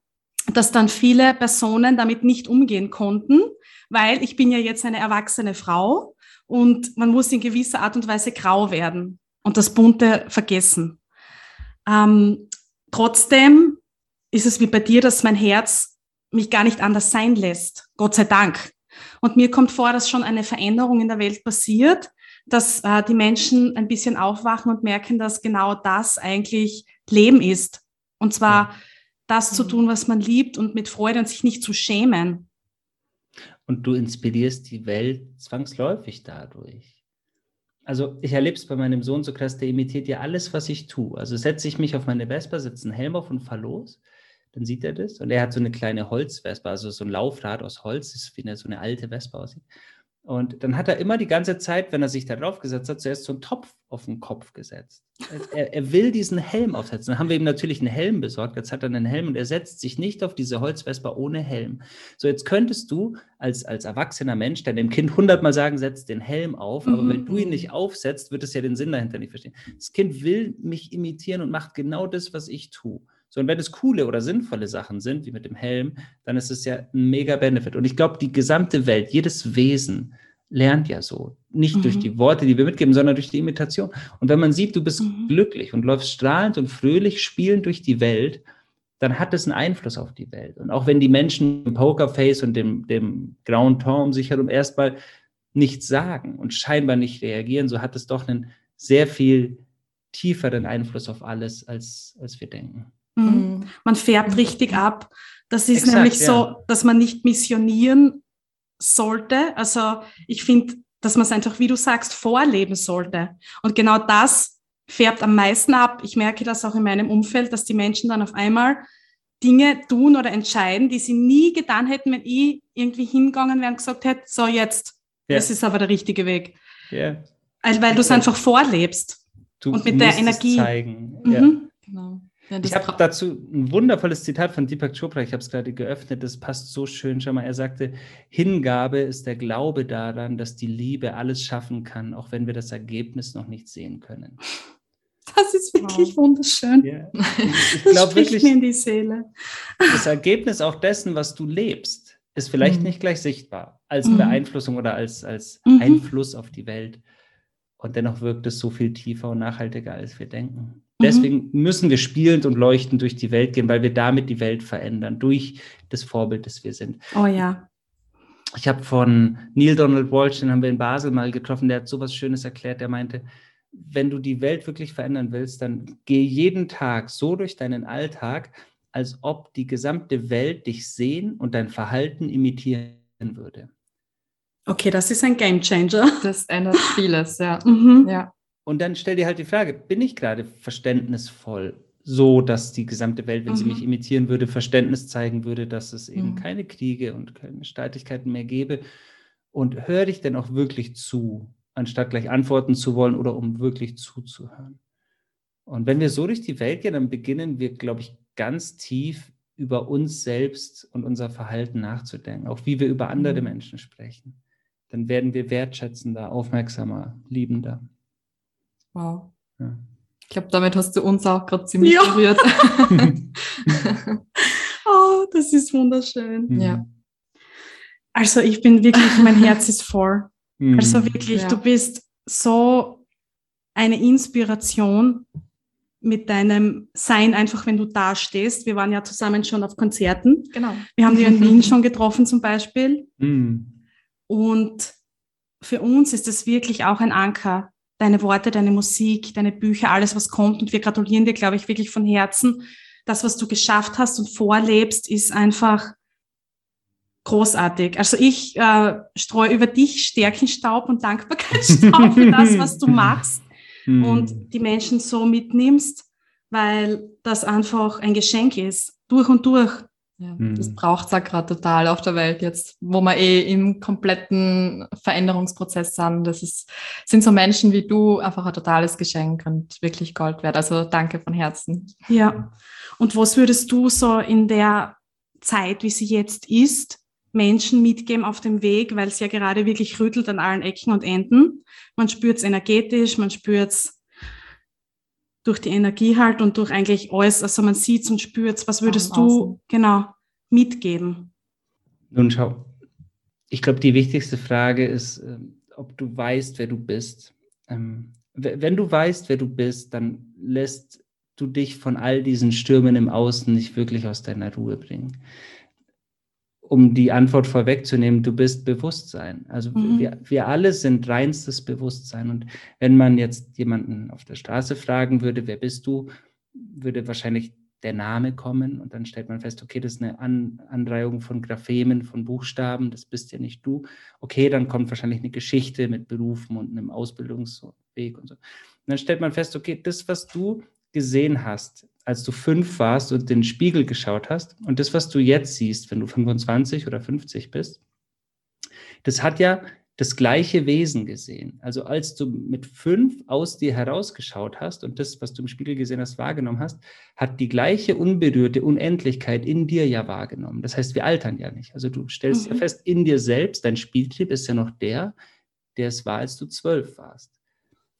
dass dann viele Personen damit nicht umgehen konnten, weil ich bin ja jetzt eine erwachsene Frau und man muss in gewisser Art und Weise grau werden und das Bunte vergessen. Ähm, trotzdem ist es wie bei dir, dass mein Herz mich gar nicht anders sein lässt. Gott sei Dank. Und mir kommt vor, dass schon eine Veränderung in der Welt passiert, dass äh, die Menschen ein bisschen aufwachen und merken, dass genau das eigentlich Leben ist. Und zwar das zu mhm. tun, was man liebt und mit Freude und sich nicht zu schämen. Und du inspirierst die Welt zwangsläufig dadurch. Also ich erlebe es bei meinem Sohn so krass, der imitiert ja alles, was ich tue. Also setze ich mich auf meine Vespa, setze einen Helm auf und fahr los dann sieht er das. Und er hat so eine kleine Holzwespe, also so ein Laufrad aus Holz, das ist wie eine, so eine alte Wespe aussieht. Und dann hat er immer die ganze Zeit, wenn er sich da drauf gesetzt hat, zuerst so einen Topf auf den Kopf gesetzt. Er, er, will diesen Helm aufsetzen. Dann haben wir ihm natürlich einen Helm besorgt. Jetzt hat er einen Helm und er setzt sich nicht auf diese Holzwespe ohne Helm. So, jetzt könntest du als, als erwachsener Mensch deinem Kind hundertmal sagen, setz den Helm auf. Aber mhm. wenn du ihn mhm. nicht aufsetzt, wird es ja den Sinn dahinter nicht verstehen. Das Kind will mich imitieren und macht genau das, was ich tue. So, und wenn es coole oder sinnvolle Sachen sind, wie mit dem Helm, dann ist es ja ein mega Benefit. Und ich glaube, die gesamte Welt, jedes Wesen lernt ja so. Nicht mhm. durch die Worte, die wir mitgeben, sondern durch die Imitation. Und wenn man sieht, du bist mhm. glücklich und läufst strahlend und fröhlich spielend durch die Welt, dann hat es einen Einfluss auf die Welt. Und auch wenn die Menschen im Pokerface und dem, dem grauen Tom sich herum erstmal nichts sagen und scheinbar nicht reagieren, so hat es doch einen sehr viel tieferen Einfluss auf alles, als, als wir denken. Mhm. mhm. Man färbt richtig ab. Das ist Exakt, nämlich so, ja. dass man nicht missionieren sollte. Also ich finde, dass man es einfach, wie du sagst, vorleben sollte. Und genau das färbt am meisten ab. Ich merke das auch in meinem Umfeld, dass die Menschen dann auf einmal Dinge tun oder entscheiden, die sie nie getan hätten, wenn ich irgendwie hingegangen wäre und gesagt hätte, so jetzt, ja. das ist aber der richtige Weg. Ja. Weil, weil du es einfach vorlebst. Du und mit der Energie. zeigen. Mhm. Ja. Genau. Ja, ich habe dazu ein wundervolles Zitat von Deepak Chopra, ich habe es gerade geöffnet, das passt so schön. Schau mal, er sagte, Hingabe ist der Glaube daran, dass die Liebe alles schaffen kann, auch wenn wir das Ergebnis noch nicht sehen können. Das ist wirklich wow. wunderschön. Ja. Ich, ich glaube wirklich, mir in die Seele. Das Ergebnis auch dessen, was du lebst, ist vielleicht mhm. nicht gleich sichtbar als mhm. Beeinflussung oder als, als mhm. Einfluss auf die Welt. Und dennoch wirkt es so viel tiefer und nachhaltiger, als wir denken. Mhm. Deswegen müssen wir spielend und leuchtend durch die Welt gehen, weil wir damit die Welt verändern, durch das Vorbild, das wir sind. Oh ja. Ich habe von Neil Donald Walsh, den haben wir in Basel mal getroffen, der hat so was Schönes erklärt. Der meinte, wenn du die Welt wirklich verändern willst, dann geh jeden Tag so durch deinen Alltag, als ob die gesamte Welt dich sehen und dein Verhalten imitieren würde. Okay, das ist ein Game Changer. Das ändert vieles, ja. Mhm. ja. Und dann stell dir halt die Frage, bin ich gerade verständnisvoll, so dass die gesamte Welt, wenn mhm. sie mich imitieren würde, Verständnis zeigen würde, dass es eben mhm. keine Kriege und keine Streitigkeiten mehr gäbe? Und höre ich denn auch wirklich zu, anstatt gleich antworten zu wollen oder um wirklich zuzuhören? Und wenn wir so durch die Welt gehen, dann beginnen wir, glaube ich, ganz tief über uns selbst und unser Verhalten nachzudenken, auch wie wir über andere mhm. Menschen sprechen. Dann werden wir wertschätzender, aufmerksamer, liebender. Wow. Ja. Ich glaube, damit hast du uns auch gerade ziemlich ja. berührt. oh, das ist wunderschön. Mhm. Ja. Also ich bin wirklich, mein Herz ist voll. Mhm. Also wirklich, ja. du bist so eine Inspiration mit deinem Sein, einfach wenn du da stehst. Wir waren ja zusammen schon auf Konzerten. Genau. Wir haben dich in Wien schon getroffen zum Beispiel. Mhm. Und für uns ist es wirklich auch ein Anker. Deine Worte, deine Musik, deine Bücher, alles, was kommt. Und wir gratulieren dir, glaube ich, wirklich von Herzen. Das, was du geschafft hast und vorlebst, ist einfach großartig. Also ich äh, streue über dich Stärkenstaub und Dankbarkeitsstaub für das, was du machst mhm. und die Menschen so mitnimmst, weil das einfach ein Geschenk ist, durch und durch. Ja, mhm. Das braucht es ja gerade total auf der Welt jetzt, wo wir eh im kompletten Veränderungsprozess sind. Das ist, sind so Menschen wie du einfach ein totales Geschenk und wirklich Gold wert. Also danke von Herzen. Ja. Und was würdest du so in der Zeit, wie sie jetzt ist, Menschen mitgeben auf dem Weg, weil es ja gerade wirklich rüttelt an allen Ecken und Enden. Man spürt es energetisch, man spürt es durch die Energie halt und durch eigentlich alles, also man sieht es und spürt es. Was würdest du genau mitgeben? Nun schau, ich glaube, die wichtigste Frage ist, ähm, ob du weißt, wer du bist. Ähm, wenn du weißt, wer du bist, dann lässt du dich von all diesen Stürmen im Außen nicht wirklich aus deiner Ruhe bringen um die Antwort vorwegzunehmen, du bist Bewusstsein. Also mhm. wir, wir alle sind reinstes Bewusstsein. Und wenn man jetzt jemanden auf der Straße fragen würde, wer bist du, würde wahrscheinlich der Name kommen und dann stellt man fest, okay, das ist eine An Anreihung von Graphemen, von Buchstaben, das bist ja nicht du. Okay, dann kommt wahrscheinlich eine Geschichte mit Berufen und einem Ausbildungsweg und so. Und dann stellt man fest, okay, das, was du gesehen hast, als du fünf warst und den Spiegel geschaut hast und das, was du jetzt siehst, wenn du 25 oder 50 bist, das hat ja das gleiche Wesen gesehen. Also als du mit fünf aus dir herausgeschaut hast und das, was du im Spiegel gesehen hast, wahrgenommen hast, hat die gleiche unberührte Unendlichkeit in dir ja wahrgenommen. Das heißt, wir altern ja nicht. Also du stellst mhm. ja fest, in dir selbst, dein Spieltrieb ist ja noch der, der es war, als du zwölf warst.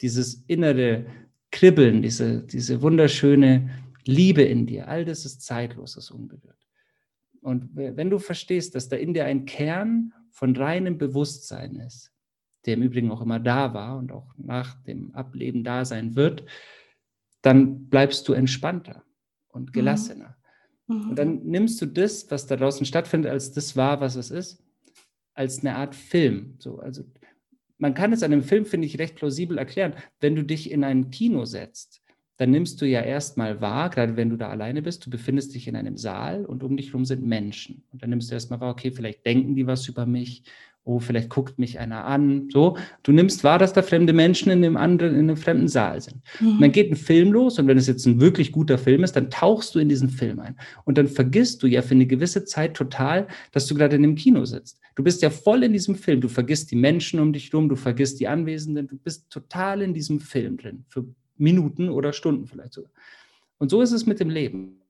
Dieses innere Kribbeln, diese, diese wunderschöne Liebe in dir, all das ist zeitlos, ist unberührt. Und wenn du verstehst, dass da in dir ein Kern von reinem Bewusstsein ist, der im Übrigen auch immer da war und auch nach dem Ableben da sein wird, dann bleibst du entspannter und mhm. gelassener. Mhm. Und dann nimmst du das, was da draußen stattfindet, als das wahr, was es ist, als eine Art Film. So, also man kann es an einem Film, finde ich, recht plausibel erklären. Wenn du dich in ein Kino setzt, dann nimmst du ja erstmal wahr, gerade wenn du da alleine bist, du befindest dich in einem Saal und um dich herum sind Menschen. Und dann nimmst du erstmal wahr, okay, vielleicht denken die was über mich, oh, vielleicht guckt mich einer an. So, du nimmst wahr, dass da fremde Menschen in einem anderen, in einem fremden Saal sind. Mhm. Und dann geht ein Film los und wenn es jetzt ein wirklich guter Film ist, dann tauchst du in diesen Film ein. Und dann vergisst du ja für eine gewisse Zeit total, dass du gerade in einem Kino sitzt. Du bist ja voll in diesem Film. Du vergisst die Menschen um dich rum, du vergisst die Anwesenden, du bist total in diesem Film drin. Für Minuten oder Stunden vielleicht sogar. Und so ist es mit dem Leben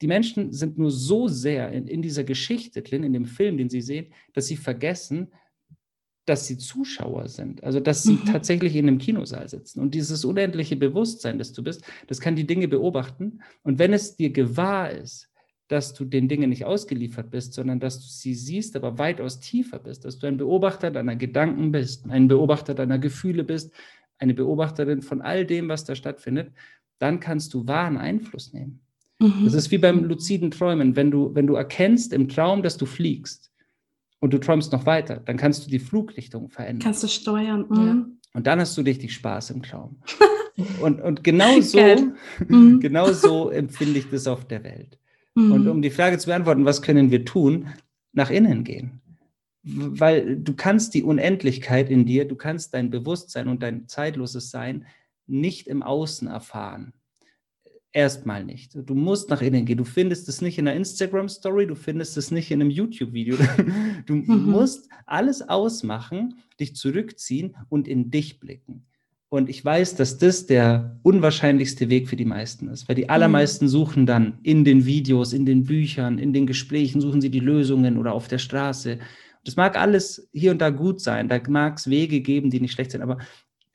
die Menschen sind nur so sehr in, in dieser Geschichte drin, in dem Film, den sie sehen, dass sie vergessen, dass sie Zuschauer sind, also dass sie mhm. tatsächlich in einem Kinosaal sitzen. Und dieses unendliche Bewusstsein, das du bist, das kann die Dinge beobachten. Und wenn es dir gewahr ist, dass du den Dingen nicht ausgeliefert bist, sondern dass du sie siehst, aber weitaus tiefer bist, dass du ein Beobachter deiner Gedanken bist, ein Beobachter deiner Gefühle bist, eine Beobachterin von all dem, was da stattfindet, dann kannst du wahren Einfluss nehmen. Mhm. Das ist wie beim luziden Träumen. Wenn du, wenn du erkennst im Traum, dass du fliegst und du träumst noch weiter, dann kannst du die Flugrichtung verändern. Kannst du steuern. Mhm. Und dann hast du richtig Spaß im Traum. und, und genau so, mhm. genau so empfinde ich das auf der Welt. Mhm. Und um die Frage zu beantworten, was können wir tun? Nach innen gehen. Weil du kannst die Unendlichkeit in dir, du kannst dein Bewusstsein und dein zeitloses Sein nicht im Außen erfahren. Erstmal nicht. Du musst nach innen gehen. Du findest es nicht in einer Instagram-Story, du findest es nicht in einem YouTube-Video. Du mhm. musst alles ausmachen, dich zurückziehen und in dich blicken. Und ich weiß, dass das der unwahrscheinlichste Weg für die meisten ist, weil die allermeisten suchen dann in den Videos, in den Büchern, in den Gesprächen, suchen sie die Lösungen oder auf der Straße. Das mag alles hier und da gut sein, da mag es Wege geben, die nicht schlecht sind, aber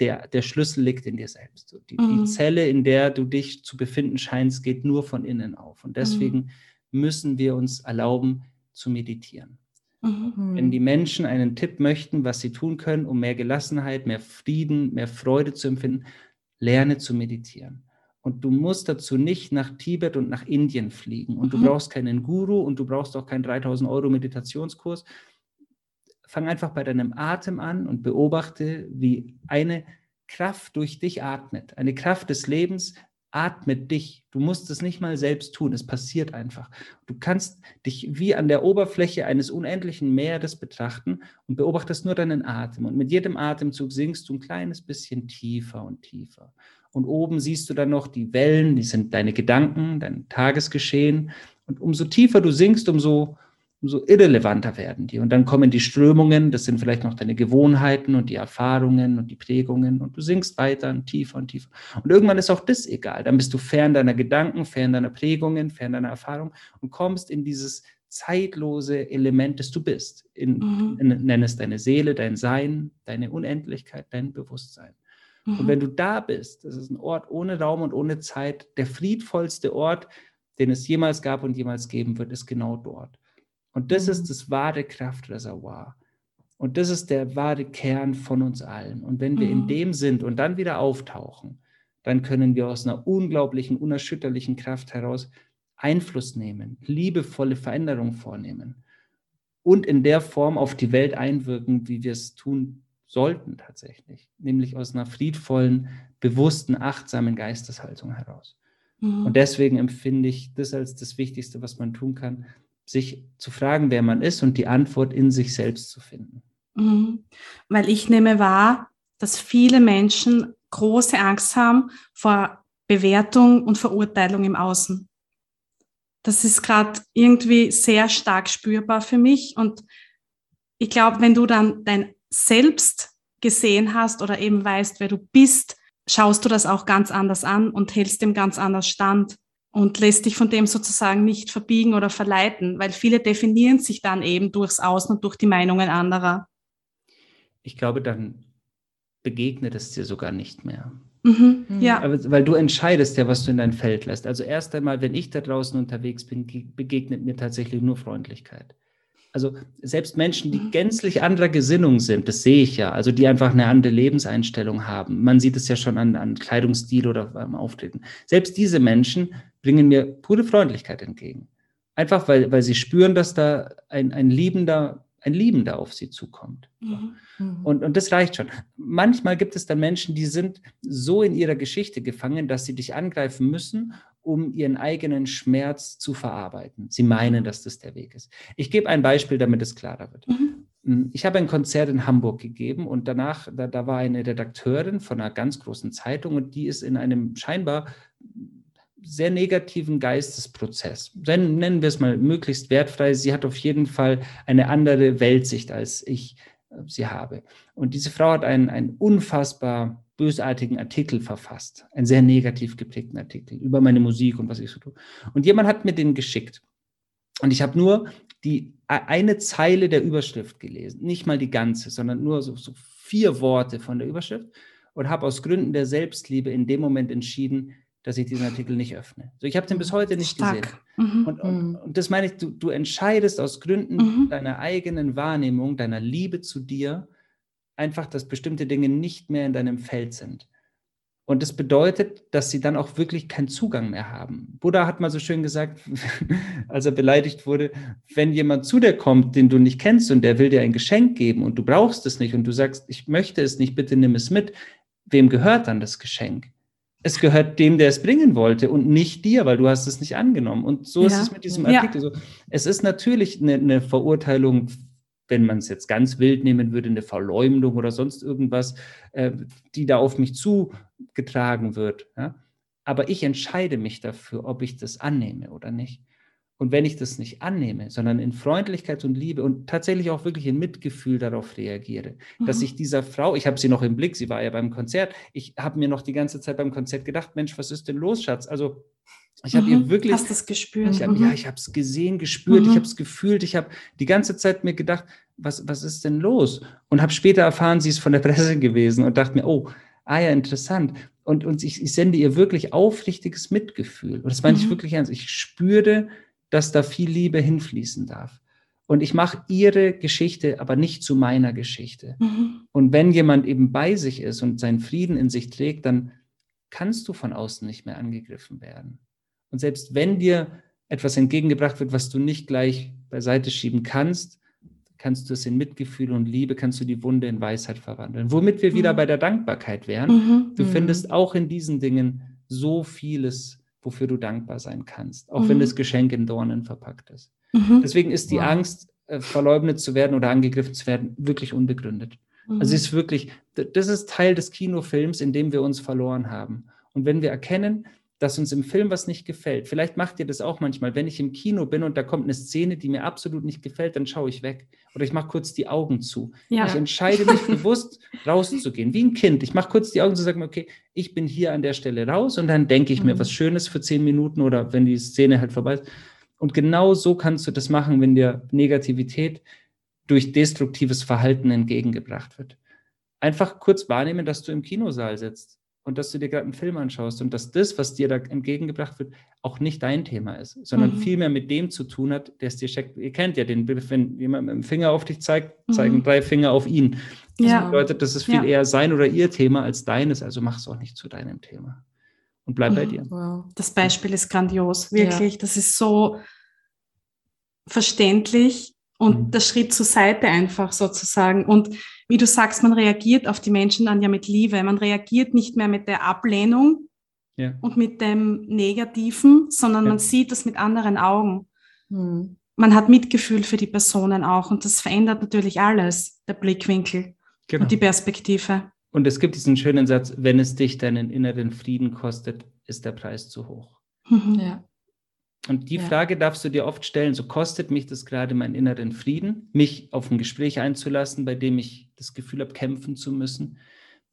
der, der Schlüssel liegt in dir selbst. Die, mhm. die, Zelle, in der du dich zu befinden scheinst, geht nur von innen auf. Und deswegen mhm. müssen wir uns erlauben zu meditieren. Mhm. Wenn die Menschen einen Tipp möchten, was sie tun können, um mehr Gelassenheit, mehr Frieden, mehr Freude zu empfinden, lerne zu meditieren. Und du musst dazu nicht nach Tibet und nach Indien fliegen. Und du mhm. brauchst keinen Guru und du brauchst auch keinen 3000 Euro Meditationskurs. Fang einfach bei deinem Atem an und beobachte, wie eine Kraft durch dich atmet. Eine Kraft des Lebens atme dich. Du musst es nicht mal selbst tun, es passiert einfach. Du kannst dich wie an der Oberfläche eines unendlichen Meeres betrachten und beobachtest nur deinen Atem. Und mit jedem Atemzug sinkst du ein kleines bisschen tiefer und tiefer. Und oben siehst du dann noch die Wellen, die sind deine Gedanken, dein Tagesgeschehen. Und umso tiefer du sinkst, umso umso irrelevanter werden die. Und dann kommen die Strömungen, das sind vielleicht noch deine Gewohnheiten und die Erfahrungen und die Prägungen und du sinkst weiter und tiefer und tiefer. Und irgendwann ist auch das egal. Dann bist du fern deiner Gedanken, fern deiner Prägungen, fern deiner Erfahrung und kommst in dieses zeitlose Element, das du bist. In, mhm. nenn es deine Seele, dein Sein, deine Unendlichkeit, dein Bewusstsein. Mhm. Und wenn du da bist, das ist ein Ort ohne Raum und ohne Zeit, der friedvollste Ort, den es jemals gab und jemals geben wird, ist genau dort. Und das ist das wahre Kraftreservoir. Und das ist der wahre Kern von uns allen. Und wenn wir in mhm. dem sind und dann wieder auftauchen, dann können wir aus einer unglaublichen, unerschütterlichen Kraft heraus Einfluss nehmen, liebevolle Veränderungen vornehmen und in der Form auf die Welt einwirken, wie wir es tun sollten tatsächlich, nämlich aus einer friedvollen, bewussten, achtsamen Geisteshaltung heraus. Mhm. Und deswegen empfinde ich das als das Wichtigste, was man tun kann, sich zu fragen, wer man ist und die Antwort in sich selbst zu finden. Mhm. Weil ich nehme wahr, dass viele Menschen große Angst haben vor Bewertung und Verurteilung im Außen. Das ist gerade irgendwie sehr stark spürbar für mich. Und ich glaube, wenn du dann dein Selbst gesehen hast oder eben weißt, wer du bist, schaust du das auch ganz anders an und hältst dem ganz anders stand und lässt dich von dem sozusagen nicht verbiegen oder verleiten, weil viele definieren sich dann eben durchs Außen und durch die Meinungen anderer. Ich glaube, dann begegnet es dir sogar nicht mehr. Mhm, mhm. ja. Aber, weil du entscheidest ja, was du in dein Feld lässt. Also erst einmal, wenn ich da draußen unterwegs bin, begegnet mir tatsächlich nur Freundlichkeit. Also selbst Menschen, die gänzlich anderer Gesinnung sind, das sehe ich ja, also die einfach eine andere Lebenseinstellung haben. Man sieht es ja schon an, an Kleidungsstil oder beim Auftreten. Selbst diese Menschen bringen mir pure Freundlichkeit entgegen. Einfach weil, weil sie spüren, dass da ein, ein liebender, ein Liebender auf sie zukommt. Mhm. mhm. Und, und das reicht schon. Manchmal gibt es dann Menschen, die sind so in ihrer Geschichte gefangen, dass sie dich angreifen müssen, um ihren eigenen Schmerz zu verarbeiten. Sie meinen, dass das der Weg ist. Ich gebe ein Beispiel, damit es klarer wird. Mhm. Hm, ich habe ein Konzert in Hamburg gegeben und danach, da, da war eine Redakteurin von einer ganz großen Zeitung und die ist in einem scheinbar sehr negativen Geistesprozess. Nennen wir es mal möglichst wertfrei. Sie hat auf jeden Fall eine andere Weltsicht, als ich sie habe. Und diese Frau hat einen, einen unfassbar bösartigen Artikel verfasst, einen sehr negativ geprägten Artikel über meine Musik und was ich so tue. Und jemand hat mir den geschickt. Und ich habe nur die eine Zeile der Überschrift gelesen, nicht mal die ganze, sondern nur so, so vier Worte von der Überschrift und habe aus Gründen der Selbstliebe in dem Moment entschieden, dass ich diesen Artikel nicht öffne. So, ich habe den bis heute nicht Stark. gesehen. Mhm. Und, und, mhm. und, das meine ich, du, du entscheidest aus Gründen mhm. deiner eigenen Wahrnehmung, deiner Liebe zu dir, einfach, dass bestimmte Dinge nicht mehr in deinem Feld sind. Und das bedeutet, dass sie dann auch wirklich keinen Zugang mehr haben. Buddha hat mal so schön gesagt, als er beleidigt wurde, wenn jemand zu dir kommt, den du nicht kennst und der will dir ein Geschenk geben und du brauchst es nicht und du sagst, ich möchte es nicht, bitte nimm es mit, wem gehört dann das Geschenk? Es gehört dem, der es bringen wollte und nicht dir, weil du hast es nicht angenommen. Und so ja. ist es mit diesem Artikel. Ja. Es ist natürlich eine, eine Verurteilung, wenn man es jetzt ganz wild nehmen würde, eine Verleumdung oder sonst irgendwas, äh, die da auf mich zugetragen wird. Ja? Aber ich entscheide mich dafür, ob ich das annehme oder nicht. Und wenn ich das nicht annehme, sondern in Freundlichkeit und Liebe und tatsächlich auch wirklich in Mitgefühl darauf reagiere, mhm. dass ich dieser Frau, ich habe sie noch im Blick, sie war ja beim Konzert, ich habe mir noch die ganze Zeit beim Konzert gedacht, Mensch, was ist denn los, Schatz? Also ich habe mhm. ihr wirklich. Hast du es gespürt? Ich hab, mhm. Ja, ich habe es gesehen, gespürt, mhm. ich habe es gefühlt. Ich habe die ganze Zeit mir gedacht, was, was ist denn los? Und habe später erfahren, sie ist von der Presse gewesen und dachte mir, oh, ah ja, interessant. Und, und ich, ich sende ihr wirklich aufrichtiges Mitgefühl. Und das meine ich mhm. wirklich ernst. Ich spüre, dass da viel Liebe hinfließen darf. Und ich mache ihre Geschichte, aber nicht zu meiner Geschichte. Mhm. Und wenn jemand eben bei sich ist und seinen Frieden in sich trägt, dann kannst du von außen nicht mehr angegriffen werden. Und selbst wenn dir etwas entgegengebracht wird, was du nicht gleich beiseite schieben kannst, kannst du es in Mitgefühl und Liebe, kannst du die Wunde in Weisheit verwandeln. Womit wir wieder mhm. bei der Dankbarkeit wären. Mhm. Du mhm. findest auch in diesen Dingen so vieles wofür du dankbar sein kannst, auch mhm. wenn das Geschenk in Dornen verpackt ist. Mhm. Deswegen ist die wow. Angst, äh, verleugnet zu werden oder angegriffen zu werden, wirklich unbegründet. Mhm. Also es ist wirklich, das ist Teil des Kinofilms, in dem wir uns verloren haben. Und wenn wir erkennen, dass uns im Film was nicht gefällt. Vielleicht macht ihr das auch manchmal. Wenn ich im Kino bin und da kommt eine Szene, die mir absolut nicht gefällt, dann schaue ich weg. Oder ich mache kurz die Augen zu. Ja. Ich entscheide mich bewusst, rauszugehen. Wie ein Kind. Ich mache kurz die Augen zu sagen, okay, ich bin hier an der Stelle raus und dann denke ich mhm. mir was Schönes für zehn Minuten oder wenn die Szene halt vorbei ist. Und genau so kannst du das machen, wenn dir Negativität durch destruktives Verhalten entgegengebracht wird. Einfach kurz wahrnehmen, dass du im Kinosaal sitzt und dass du dir gerade einen Film anschaust und dass das, was dir da entgegengebracht wird, auch nicht dein Thema ist, sondern mhm. vielmehr mit dem zu tun hat, der es dir checkt. Ihr kennt ja den Begriff, wenn jemand mit dem Finger auf dich zeigt, mhm. zeigen drei Finger auf ihn. Das ja. bedeutet, das ist viel ja. eher sein oder ihr Thema als deines, also mach es auch nicht zu deinem Thema. Und bleib mhm. bei dir. Wow. Das Beispiel ist grandios, wirklich. Ja. Das ist so verständlich und mhm. der Schritt zur Seite einfach sozusagen. Und wie du sagst, man reagiert auf die Menschen dann ja mit Liebe. Man reagiert nicht mehr mit der Ablehnung ja. und mit dem Negativen, sondern ja. man sieht das mit anderen Augen. Mhm. Man hat Mitgefühl für die Personen auch und das verändert natürlich alles, der Blickwinkel genau. und die Perspektive. Und es gibt diesen schönen Satz, wenn es dich deinen inneren Frieden kostet, ist der Preis zu hoch. Mhm. Ja. Und die ja. Frage darfst du dir oft stellen, so kostet mich das gerade meinen inneren Frieden, mich auf ein Gespräch einzulassen, bei dem ich das Gefühl habe, kämpfen zu müssen.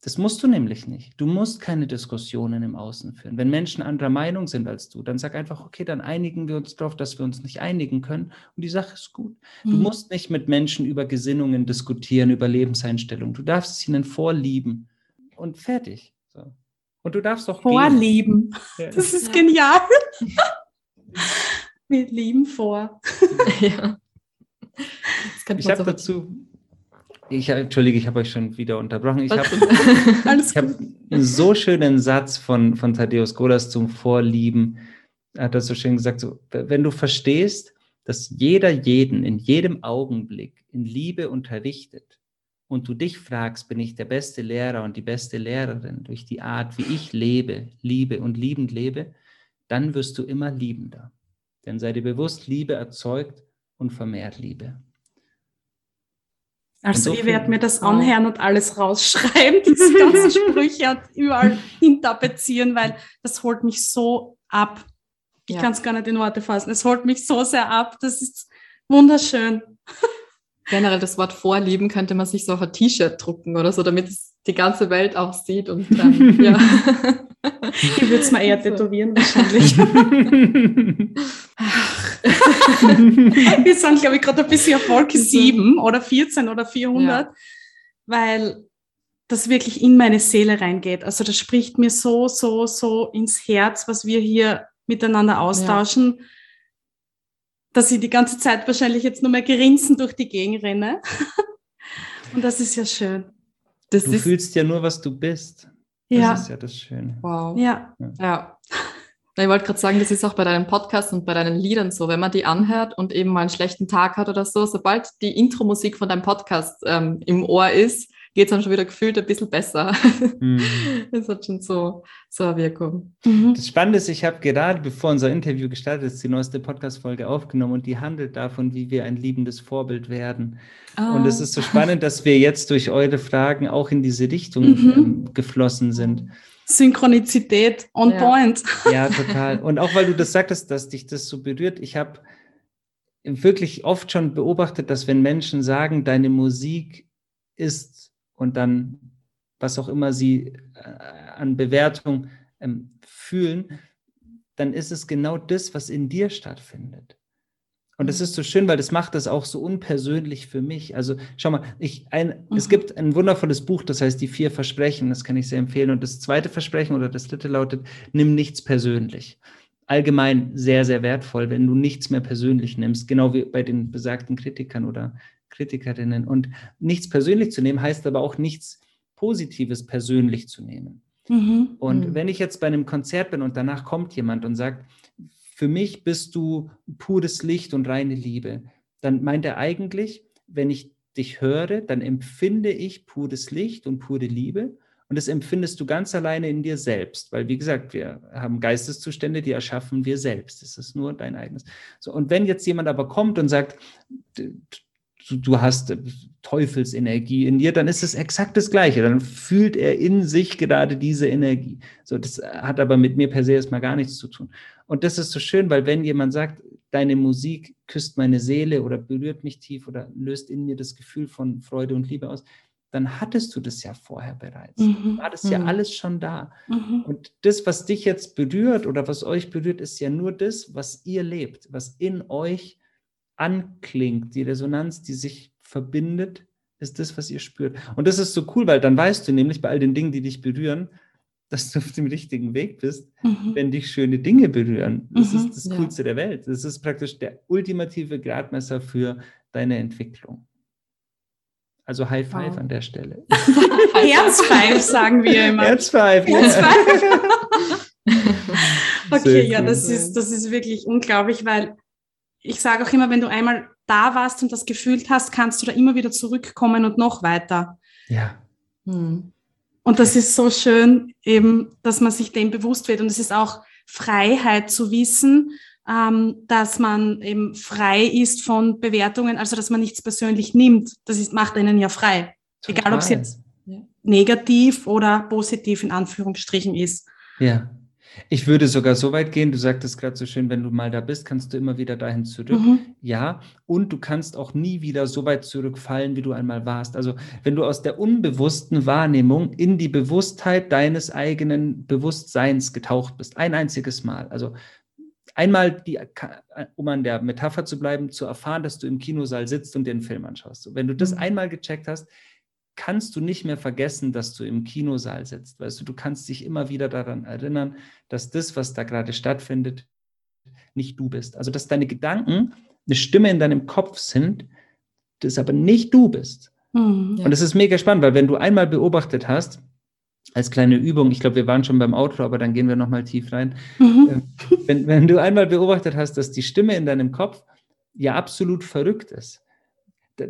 Das musst du nämlich nicht. Du musst keine Diskussionen im Außen führen. Wenn Menschen anderer Meinung sind als du, dann sag einfach, okay, dann einigen wir uns darauf, dass wir uns nicht einigen können und die Sache ist gut. Mhm. Du musst nicht mit Menschen über Gesinnungen diskutieren, über Lebenseinstellungen. Du darfst es ihnen vorlieben und fertig. So. Und du darfst auch vorlieben. Gehen. Das ist genial. Wir lieben vor. ja. Ich habe dazu, ich, entschuldige, ich habe euch schon wieder unterbrochen. Ich habe hab einen so schönen Satz von, von Thaddeus Golas zum Vorlieben. Er hat das so schön gesagt, so, wenn du verstehst, dass jeder jeden in jedem Augenblick in Liebe unterrichtet und du dich fragst, bin ich der beste Lehrer und die beste Lehrerin durch die Art, wie ich lebe, liebe und liebend lebe, dann wirst du immer liebender. Denn sei dir bewusst, Liebe erzeugt und vermehrt Liebe. Also ich werde mir das anhören und alles rausschreiben, diese ganzen Sprüche und überall hintapezieren, weil das holt mich so ab. Ich ja. kann es gar nicht in Worte fassen. Es holt mich so sehr ab. Das ist wunderschön. Generell das Wort Vorlieben könnte man sich so auf ein T-Shirt drucken oder so, damit es die ganze Welt auch sieht. Und ähm, ja. Ich würde es mal eher tätowieren, wahrscheinlich. Wir sind, glaube ich, gerade ein bisschen auf Wolke 7 oder 14 oder 400, ja. weil das wirklich in meine Seele reingeht. Also das spricht mir so, so, so ins Herz, was wir hier miteinander austauschen, ja. dass ich die ganze Zeit wahrscheinlich jetzt nur mehr gerinsend durch die Gegend renne. Und das ist ja schön. Das du fühlst ja nur, was du bist. Das ja. ist ja das Schöne. Wow. Ja. Ja. Ich wollte gerade sagen, das ist auch bei deinem Podcast und bei deinen Liedern so, wenn man die anhört und eben mal einen schlechten Tag hat oder so, sobald die Intro-Musik von deinem Podcast ähm, im Ohr ist, geht es dann schon wieder gefühlt ein bisschen besser. Mhm. Das hat schon so, so eine Wirkung. Mhm. Das Spannende ist, ich habe gerade, bevor unser Interview gestartet ist, die neueste Podcast-Folge aufgenommen und die handelt davon, wie wir ein liebendes Vorbild werden. Oh. Und es ist so spannend, dass wir jetzt durch eure Fragen auch in diese Richtung mhm. ähm, geflossen sind. Synchronizität on Ja. point. Ja, total. Und auch weil du das sagtest, dass dich das so berührt. Ich habe wirklich oft schon beobachtet, dass wenn Menschen sagen, deine Musik ist und dann was auch immer sie äh, an Bewertung ähm, fühlen, dann ist es genau das, was in dir stattfindet. Und das Mhm. ist so schön, weil das macht das auch so unpersönlich für mich. Also schau mal, ich, ein, es Mhm. gibt ein wundervolles Buch, das heißt Die vier Versprechen, das kann ich sehr empfehlen. Und das zweite Versprechen oder das dritte lautet, nimm nichts persönlich. Allgemein sehr, sehr wertvoll, wenn du nichts mehr persönlich nimmst, genau wie bei den besagten Kritikern oder Kritikerinnen. Und nichts persönlich zu nehmen, heißt aber auch nichts Positives persönlich zu nehmen. Mhm. Und Mhm. wenn ich jetzt bei einem Konzert bin und danach kommt jemand und sagt, für mich bist du pures Licht und reine Liebe, dann meint er eigentlich, wenn ich dich höre, dann empfinde ich pures Licht und pure Liebe. Und das empfindest du ganz alleine in dir selbst, weil wie gesagt, wir haben Geisteszustände, die erschaffen wir selbst. Das ist nur dein eigenes. So, und wenn jetzt jemand aber kommt und sagt, du, du hast äh, Teufelsenergie in dir, dann ist es exakt das Gleiche. Dann fühlt er in sich gerade diese Energie. So, das hat aber mit mir per se erstmal gar nichts zu tun. Und das ist so schön, weil wenn jemand sagt, deine Musik küsst meine Seele oder berührt mich tief oder löst in mir das Gefühl von Freude und Liebe aus, dann hattest du das ja vorher bereits. Mhm. War das ja Mhm. alles schon da. Mhm. Und das, was dich jetzt berührt oder was euch berührt, ist ja nur das, was ihr lebt, was in euch anklingt. Die Resonanz, die sich verbindet, ist das, was ihr spürt. Und das ist so cool, weil dann weißt du nämlich bei all den Dingen, die dich berühren, dass du auf dem richtigen Weg bist, Mhm. wenn dich schöne Dinge berühren. Das Mhm, ist das ja. Coolste der Welt. Das ist praktisch der ultimative Gradmesser für deine Entwicklung. Also High Five Wow. an der Stelle. Herzfive sagen wir immer. Herzfive. Okay, Sehr ja, cool. das ist, das ist wirklich unglaublich, weil ich sage auch immer, wenn du einmal da warst und das gefühlt hast, kannst du da immer wieder zurückkommen und noch weiter. Ja. Hm. Und das ist so schön, eben, dass man sich dem bewusst wird. Und es ist auch Freiheit zu wissen, ähm, dass man eben frei ist von Bewertungen, also dass man nichts persönlich nimmt. Das ist, macht einen ja frei. Egal, ob es Total. jetzt negativ oder positiv in Anführungsstrichen ist. Ja. Ich würde sogar so weit gehen, du sagtest gerade so schön, wenn du mal da bist, kannst du immer wieder dahin zurück. Mhm. Ja, und du kannst auch nie wieder so weit zurückfallen, wie du einmal warst. Also wenn du aus der unbewussten Wahrnehmung in die Bewusstheit deines eigenen Bewusstseins getaucht bist, ein einziges Mal. Also einmal, die, um an der Metapher zu bleiben, zu erfahren, dass du im Kinosaal sitzt und dir einen Film anschaust. So, wenn du das Mhm. einmal gecheckt hast, kannst du nicht mehr vergessen, dass du im Kinosaal sitzt. Weißt du, du kannst dich immer wieder daran erinnern, dass das, was da gerade stattfindet, nicht du bist. Also, dass deine Gedanken eine Stimme in deinem Kopf sind, das aber nicht du bist. Mhm. Ja. Und das ist mega spannend, weil wenn du einmal beobachtet hast, als kleine Übung, ich glaube, wir waren schon beim Outro, aber dann gehen wir nochmal tief rein. Mhm. Wenn, wenn du einmal beobachtet hast, dass die Stimme in deinem Kopf ja absolut verrückt ist,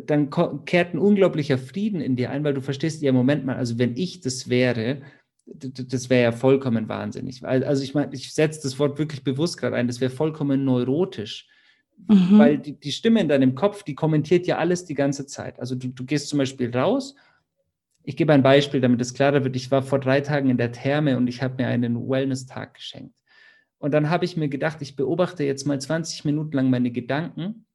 dann kehrt ein unglaublicher Frieden in dir ein, weil du verstehst, ja, Moment mal, also wenn ich das wäre, das wäre ja vollkommen wahnsinnig. Also ich meine, ich setze das Wort wirklich bewusst gerade ein, das wäre vollkommen neurotisch. Mhm. Weil die, die Stimme in deinem Kopf, die kommentiert ja alles die ganze Zeit. Also du, du gehst zum Beispiel raus. Ich gebe ein Beispiel, damit es klarer wird. Ich war vor drei Tagen in der Therme und ich habe mir einen Wellness-Tag geschenkt. Und dann habe ich mir gedacht, ich beobachte jetzt mal 20 Minuten lang meine Gedanken,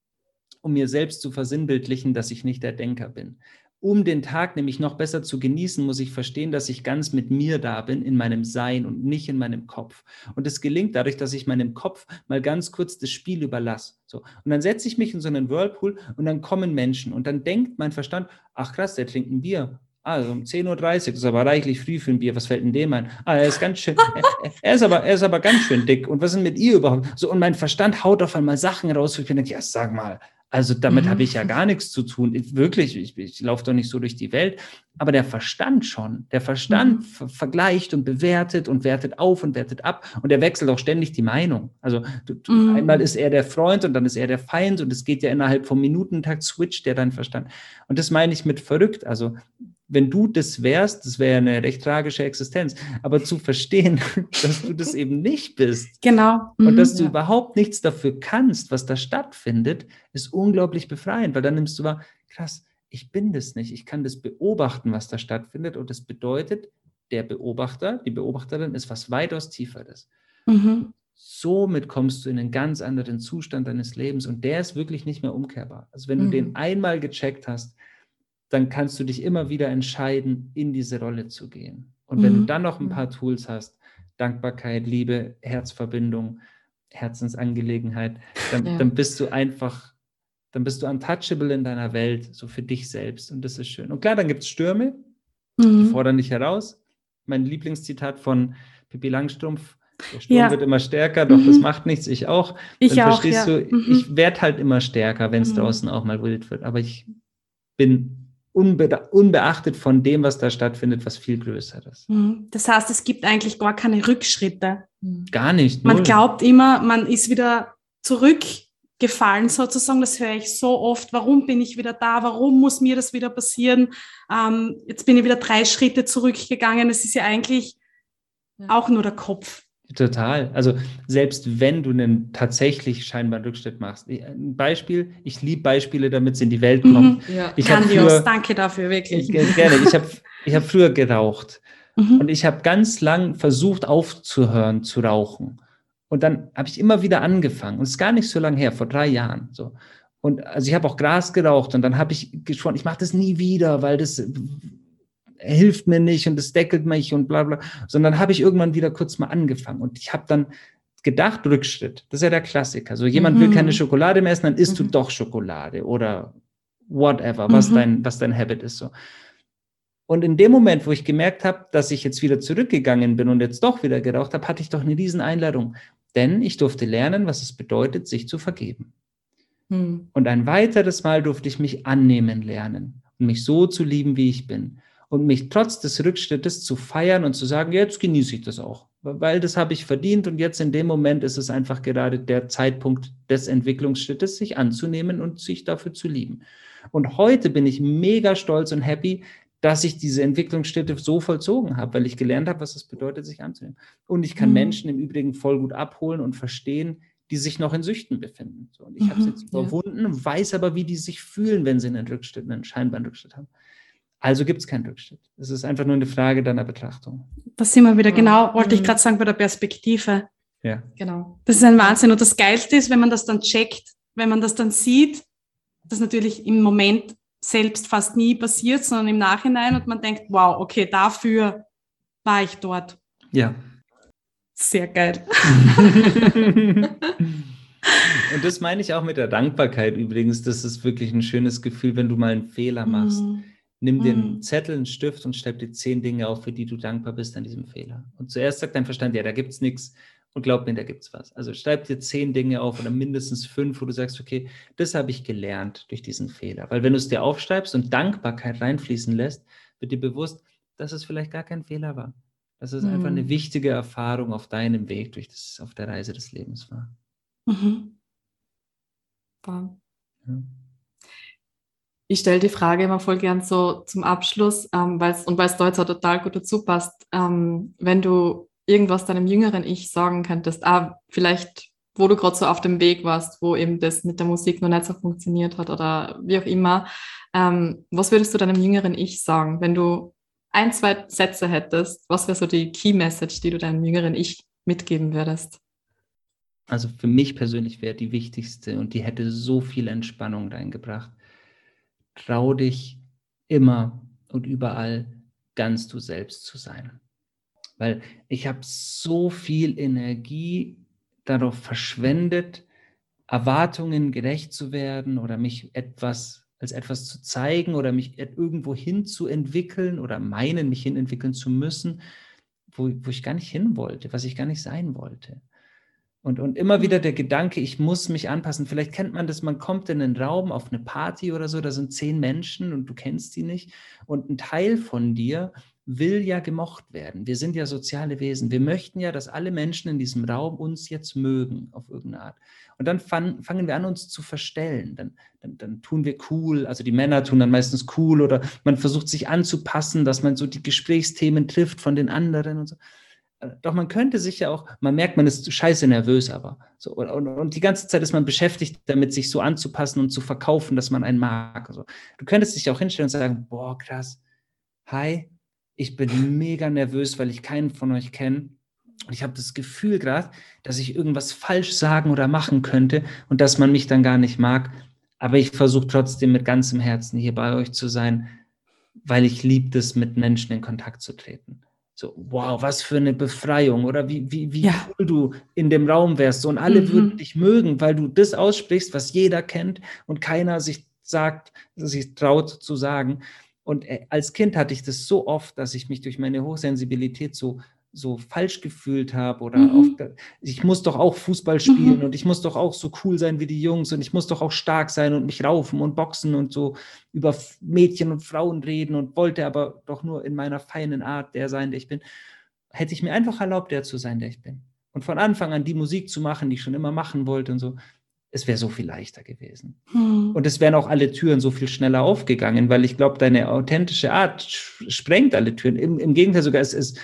um mir selbst zu versinnbildlichen, dass ich nicht der Denker bin. Um den Tag nämlich noch besser zu genießen, muss ich verstehen, dass ich ganz mit mir da bin, in meinem Sein und nicht in meinem Kopf. Und es gelingt dadurch, dass ich meinem Kopf mal ganz kurz das Spiel überlasse. So. Und dann setze ich mich in so einen Whirlpool und dann kommen Menschen und dann denkt mein Verstand, ach krass, der trinkt ein Bier. Also um 10.30 Uhr, das ist aber reichlich früh für ein Bier. Was fällt denn dem ein? Ah, er ist ganz schön, er, er, ist aber, er ist aber ganz schön dick. Und was ist denn mit ihr überhaupt? So, und mein Verstand haut auf einmal Sachen raus, wo ich mir denke, ja, sag mal, also damit Mhm. habe ich ja gar nichts zu tun. Ich, wirklich, ich, ich laufe doch nicht so durch die Welt. Aber der Verstand schon. Der Verstand Mhm. ver vergleicht und bewertet und wertet auf und wertet ab. Und er wechselt auch ständig die Meinung. Also du, du, Mhm. einmal ist er der Freund und dann ist er der Feind. Und es geht ja innerhalb vom Minutentakt, switcht der dein Verstand. Und das meine ich mit verrückt. Also wenn du das wärst, das wäre eine recht tragische Existenz. Aber zu verstehen, dass du das eben nicht bist, Genau. und Mhm. dass du ja. überhaupt nichts dafür kannst, was da stattfindet, ist unglaublich befreiend, weil dann nimmst du wahr, krass, ich bin das nicht. Ich kann das beobachten, was da stattfindet. Und das bedeutet, der Beobachter, die Beobachterin ist was weitaus tieferes. Mhm. Somit kommst du in einen ganz anderen Zustand deines Lebens und der ist wirklich nicht mehr umkehrbar. Also wenn du mhm. den einmal gecheckt hast, dann kannst du dich immer wieder entscheiden, in diese Rolle zu gehen. Und wenn mhm. du dann noch ein paar Tools hast, Dankbarkeit, Liebe, Herzverbindung, Herzensangelegenheit, dann, ja. dann bist du einfach, dann bist du untouchable in deiner Welt, so für dich selbst. Und das ist schön. Und klar, dann gibt es Stürme, mhm. die fordern dich heraus. Mein Lieblingszitat von Pippi Langstrumpf, der Sturm ja. wird immer stärker, doch mhm. das macht nichts, ich auch. Ich dann auch, verstehst ja. du, mhm. ich werde halt immer stärker, wenn es mhm. draußen auch mal wild wird. Aber ich bin unbe unbeachtet von dem, was da stattfindet, was viel größer ist. Mhm. Das heißt, es gibt eigentlich gar keine Rückschritte. Mhm. Gar nicht. Man glaubt immer, man ist wieder zurückgefallen sozusagen. Das höre ich so oft. Warum bin ich wieder da? Warum muss mir das wieder passieren? Ähm, jetzt bin ich wieder drei Schritte zurückgegangen. Es ist ja eigentlich ja. auch nur der Kopf. Total. Also selbst wenn du einen tatsächlich scheinbaren Rückschritt machst. Ein Beispiel, ich liebe Beispiele, damit es in die Welt mhm. kommt. Mhm, ja. Ich Grandios, danke dafür, wirklich. Gerne. Ich habe ich hab früher geraucht mhm. und ich habe ganz lang versucht aufzuhören zu rauchen. Und dann habe ich immer wieder angefangen. Und es ist gar nicht so lange her, vor drei Jahren. So. Und also ich habe auch Gras geraucht und dann habe ich geschworen, ich mache das nie wieder, weil das hilft mir nicht und es deckelt mich und bla bla, sondern habe ich irgendwann wieder kurz mal angefangen und ich habe dann gedacht, Rückschritt. Das ist ja der Klassiker. So jemand mhm. will keine Schokolade mehr essen, dann isst mhm. du doch Schokolade oder whatever, was mhm. dein, was dein Habit ist so. Und in dem Moment, wo ich gemerkt habe, dass ich jetzt wieder zurückgegangen bin und jetzt doch wieder geraucht habe, hatte ich doch eine riesen Einladung. Denn ich durfte lernen, was es bedeutet, sich zu vergeben. Mhm. Und ein weiteres Mal durfte ich mich annehmen lernen und mich so zu lieben, wie ich bin und mich trotz des Rückschrittes zu feiern und zu sagen, jetzt genieße ich das auch, weil das habe ich verdient und jetzt in dem Moment ist es einfach gerade der Zeitpunkt des Entwicklungsschrittes, sich anzunehmen und sich dafür zu lieben. Und heute bin ich mega stolz und happy, dass ich diese Entwicklungsschritte so vollzogen habe, weil ich gelernt habe, was es bedeutet, sich anzunehmen. Und ich kann mhm. Menschen im Übrigen voll gut abholen und verstehen, die sich noch in Süchten befinden. So, und ich mhm, habe es jetzt überwunden, ja. weiß aber, wie die sich fühlen, wenn sie einen Rückschritt, einen scheinbaren Rückschritt haben. Also gibt es keinen Rückschritt. Es ist einfach nur eine Frage deiner Betrachtung. Das sind wir wieder, genau, wollte ich mhm. gerade sagen, bei der Perspektive. Ja. Genau. Das ist ein Wahnsinn. Und das Geilste ist, wenn man das dann checkt, wenn man das dann sieht, das natürlich im Moment selbst fast nie passiert, sondern im Nachhinein und man denkt, wow, okay, dafür war ich dort. Ja. Sehr geil. und das meine ich auch mit der Dankbarkeit übrigens. Das ist wirklich ein schönes Gefühl, wenn du mal einen Fehler machst. Mhm Nimm den mhm. Zettel, einen Stift und schreib dir zehn Dinge auf, für die du dankbar bist an diesem Fehler. Und zuerst sagt dein Verstand, ja, da gibt es nichts. Und glaub mir, da gibt es was. Also schreib dir zehn Dinge auf oder mindestens fünf, wo du sagst, okay, das habe ich gelernt durch diesen Fehler. Weil wenn du es dir aufschreibst und Dankbarkeit reinfließen lässt, wird dir bewusst, dass es vielleicht gar kein Fehler war. Dass es mhm. einfach eine mhm. wichtige Erfahrung auf deinem Weg durch das, auf der Reise des Lebens war. Mhm. Wow. Ja ich stelle die Frage immer voll gern so zum Abschluss, ähm, weil's, und weil es auch total gut dazu passt, ähm, wenn du irgendwas deinem jüngeren Ich sagen könntest, ah, vielleicht, wo du gerade so auf dem Weg warst, wo eben das mit der Musik noch nicht so funktioniert hat oder wie auch immer, ähm, was würdest du deinem jüngeren Ich sagen, wenn du ein, zwei Sätze hättest, was wäre so die Key Message, die du deinem jüngeren Ich mitgeben würdest? Also für mich persönlich wäre die wichtigste und die hätte so viel Entspannung reingebracht trau dich immer und überall ganz du selbst zu sein. Weil ich habe so viel Energie darauf verschwendet, Erwartungen gerecht zu werden oder mich etwas als etwas zu zeigen oder mich irgendwo hin zu entwickeln oder meinen, mich hin entwickeln zu müssen, wo, wo ich gar nicht hin wollte, was ich gar nicht sein wollte. Und, und immer wieder der Gedanke, ich muss mich anpassen. Vielleicht kennt man das, man kommt in einen Raum auf eine Party oder so, da sind zehn Menschen und du kennst die nicht. Und ein Teil von dir will ja gemocht werden. Wir sind ja soziale Wesen. Wir möchten ja, dass alle Menschen in diesem Raum uns jetzt mögen, auf irgendeine Art. Und dann fang, fangen wir an, uns zu verstellen. Dann, dann, dann tun wir cool, also die Männer tun dann meistens cool oder man versucht sich anzupassen, dass man so die Gesprächsthemen trifft von den anderen und so doch man könnte sich ja auch, man merkt, man ist scheiße nervös, aber so und, und, die ganze Zeit ist man beschäftigt damit, sich so anzupassen und zu verkaufen, dass man einen mag. Also, du könntest dich auch hinstellen und sagen, boah, krass, hi, ich bin mega nervös, weil ich keinen von euch kenne. Und ich habe das Gefühl gerade, dass ich irgendwas falsch sagen oder machen könnte und dass man mich dann gar nicht mag. Aber ich versuche trotzdem mit ganzem Herzen hier bei euch zu sein, weil ich liebe es, mit Menschen in Kontakt zu treten. So, wow, was für eine Befreiung oder wie, wie, wie ja. cool du in dem Raum wärst. und alle mhm. würden dich mögen, weil du das aussprichst, was jeder kennt und keiner sich sagt, sich traut zu sagen. Und äh, als Kind hatte ich das so oft, dass ich mich durch meine Hochsensibilität so so falsch gefühlt habe oder mhm. auf, ich muss doch auch Fußball spielen mhm. und ich muss doch auch so cool sein wie die Jungs und ich muss doch auch stark sein und mich raufen und boxen und so über Mädchen und Frauen reden und wollte aber doch nur in meiner feinen Art der sein, der ich bin, hätte ich mir einfach erlaubt, der zu sein, der ich bin. Und von Anfang an die Musik zu machen, die ich schon immer machen wollte und so, es wäre so viel leichter gewesen. Hm. Und es wären auch alle Türen so viel schneller aufgegangen, weil ich glaube, deine authentische Art sprengt alle Türen. Im, im Gegenteil sogar, es, es,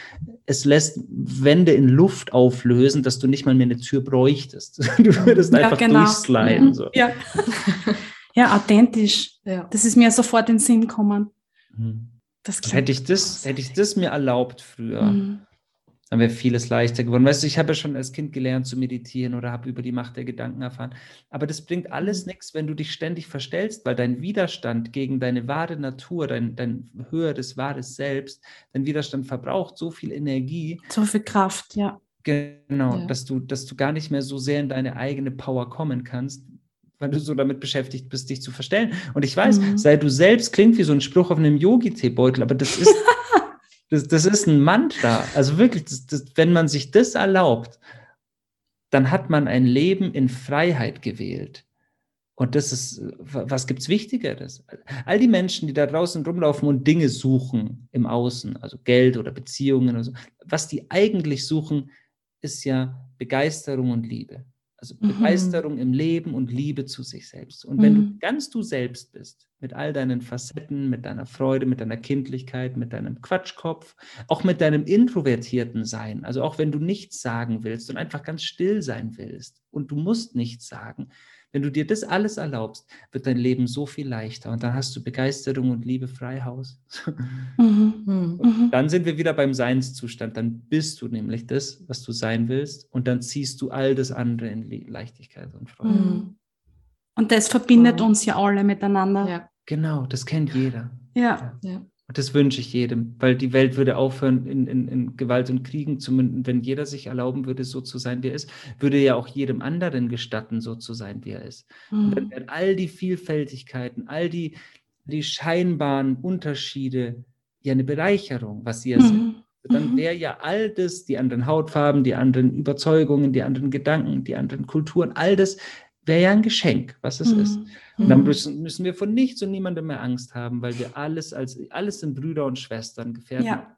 es lässt Wände in Luft auflösen, dass du nicht mal mehr eine Tür bräuchtest. Du würdest ja, einfach genau. durchsliden. Mhm. So. Ja. ja, authentisch. Ja. Das ist mir sofort in den Sinn gekommen. Mhm. hätte, ich das, hätte ich das mir erlaubt früher, mhm dann wäre vieles leichter geworden. Weißt du, ich habe ja schon als Kind gelernt zu meditieren oder habe über die Macht der Gedanken erfahren. Aber das bringt alles mhm. nichts, wenn du dich ständig verstellst, weil dein Widerstand gegen deine wahre Natur, dein, dein höheres, wahres Selbst, dein Widerstand verbraucht so viel Energie. So viel Kraft, ja. Genau, ja. Dass, du, dass du gar nicht mehr so sehr in deine eigene Power kommen kannst, weil du so damit beschäftigt bist, dich zu verstellen. Und ich weiß, mhm. sei du selbst klingt wie so ein Spruch auf einem Yogi-Teebeutel, aber das ist Das, das ist ein Mantra. Also wirklich, das, das, wenn man sich das erlaubt, dann hat man ein Leben in Freiheit gewählt. Und das ist, was gibt es Wichtigeres? All die Menschen, die da draußen rumlaufen und Dinge suchen im Außen, also Geld oder Beziehungen oder so, was die eigentlich suchen, ist ja Begeisterung und Liebe. Also mhm. Begeisterung im Leben und Liebe zu sich selbst. Und wenn mhm. du ganz du selbst bist, mit all deinen Facetten, mit deiner Freude, mit deiner Kindlichkeit, mit deinem Quatschkopf, auch mit deinem introvertierten Sein, also auch wenn du nichts sagen willst und einfach ganz still sein willst und du musst nichts sagen, wenn du dir das alles erlaubst, wird dein Leben so viel leichter und dann hast du Begeisterung und Liebe frei Haus. Mhm. mhm. dann sind wir wieder beim Seinszustand. Dann bist du nämlich das, was du sein willst und dann ziehst du all das andere in Leichtigkeit und Freude. Mhm. Und das verbindet mhm. uns ja alle miteinander. Ja. Genau, das kennt jeder. Ja. ja. Das wünsche ich jedem, weil die Welt würde aufhören, in, in, in Gewalt und Kriegen zu münden. Wenn jeder sich erlauben würde, so zu sein, wie er ist, würde ja auch jedem anderen gestatten, so zu sein, wie er ist. Mhm. Und dann wären all die Vielfältigkeiten, all die, die scheinbaren Unterschiede ja eine Bereicherung, was sie ja mhm. sind. Dann mhm. wäre ja all das, die anderen Hautfarben, die anderen Überzeugungen, die anderen Gedanken, die anderen Kulturen, all das wäre ja ein Geschenk, was es mhm. ist. Und dann mhm. müssen, müssen wir von nichts und niemandem mehr Angst haben, weil wir alles als alles sind Brüder und Schwestern, Gefährten. Ja.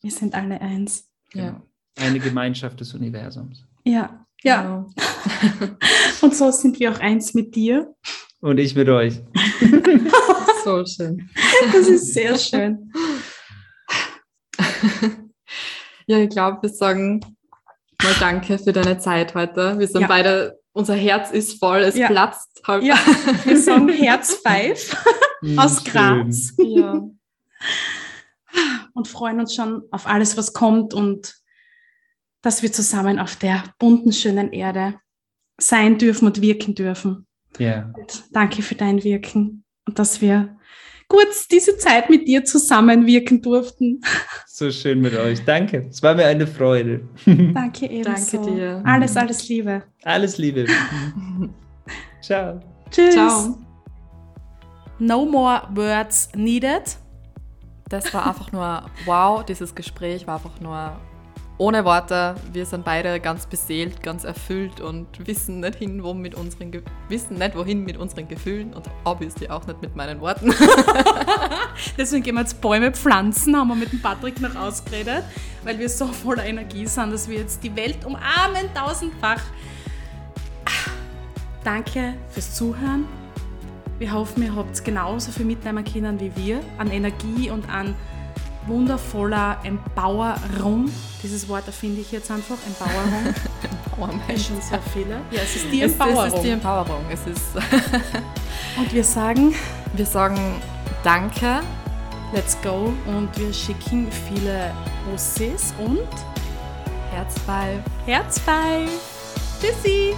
Wir sind alle eins. Genau. Ja. Eine Gemeinschaft des Universums. Ja, ja. Genau. und so sind wir auch eins mit dir. Und ich mit euch. so schön. Das ist sehr schön. Ja, ich glaube, wir sagen mal Danke für deine Zeit heute. Wir sind ja. beide unser Herz ist voll, es ja. platzt. Halb. Ja, wir sagen Herz Five hm, aus Graz. Ja. Und freuen uns schon auf alles, was kommt und dass wir zusammen auf der bunten, schönen Erde sein dürfen und wirken dürfen. Ja. Und danke für dein Wirken und dass wir kurz diese Zeit mit dir zusammenwirken durften. So schön mit euch. Danke. Es war mir eine Freude. Danke ebenso. Danke dir. Alles, alles Liebe. Alles Liebe. Ciao. Tschüss. Ciao. No more words needed. Das war einfach nur wow. Dieses Gespräch war einfach nur ohne Worte, wir sind beide ganz beseelt, ganz erfüllt und wissen nicht hin, wo mit unseren Ge wissen nicht wohin mit unseren Gefühlen und obviously auch nicht mit meinen Worten. Deswegen gehen wir jetzt Bäume pflanzen, haben wir mit dem Patrick noch ausgeredet, weil wir so voller Energie sind, dass wir jetzt die Welt umarmen tausendfach. Danke fürs Zuhören. Wir hoffen, ihr habt genauso viel mitnehmen können wie wir an Energie und an wundervoller Empowerung. Dieses Wort erfinde ich jetzt einfach, Empowerung. Empowerment. schon sehr viele. Ja, es ist die Empowerung. Es ist die Empowerung. Es ist Und wir sagen? Wir sagen Danke Let's go und wir schicken viele Bussis und Herzball. Herzball. Tschüssi!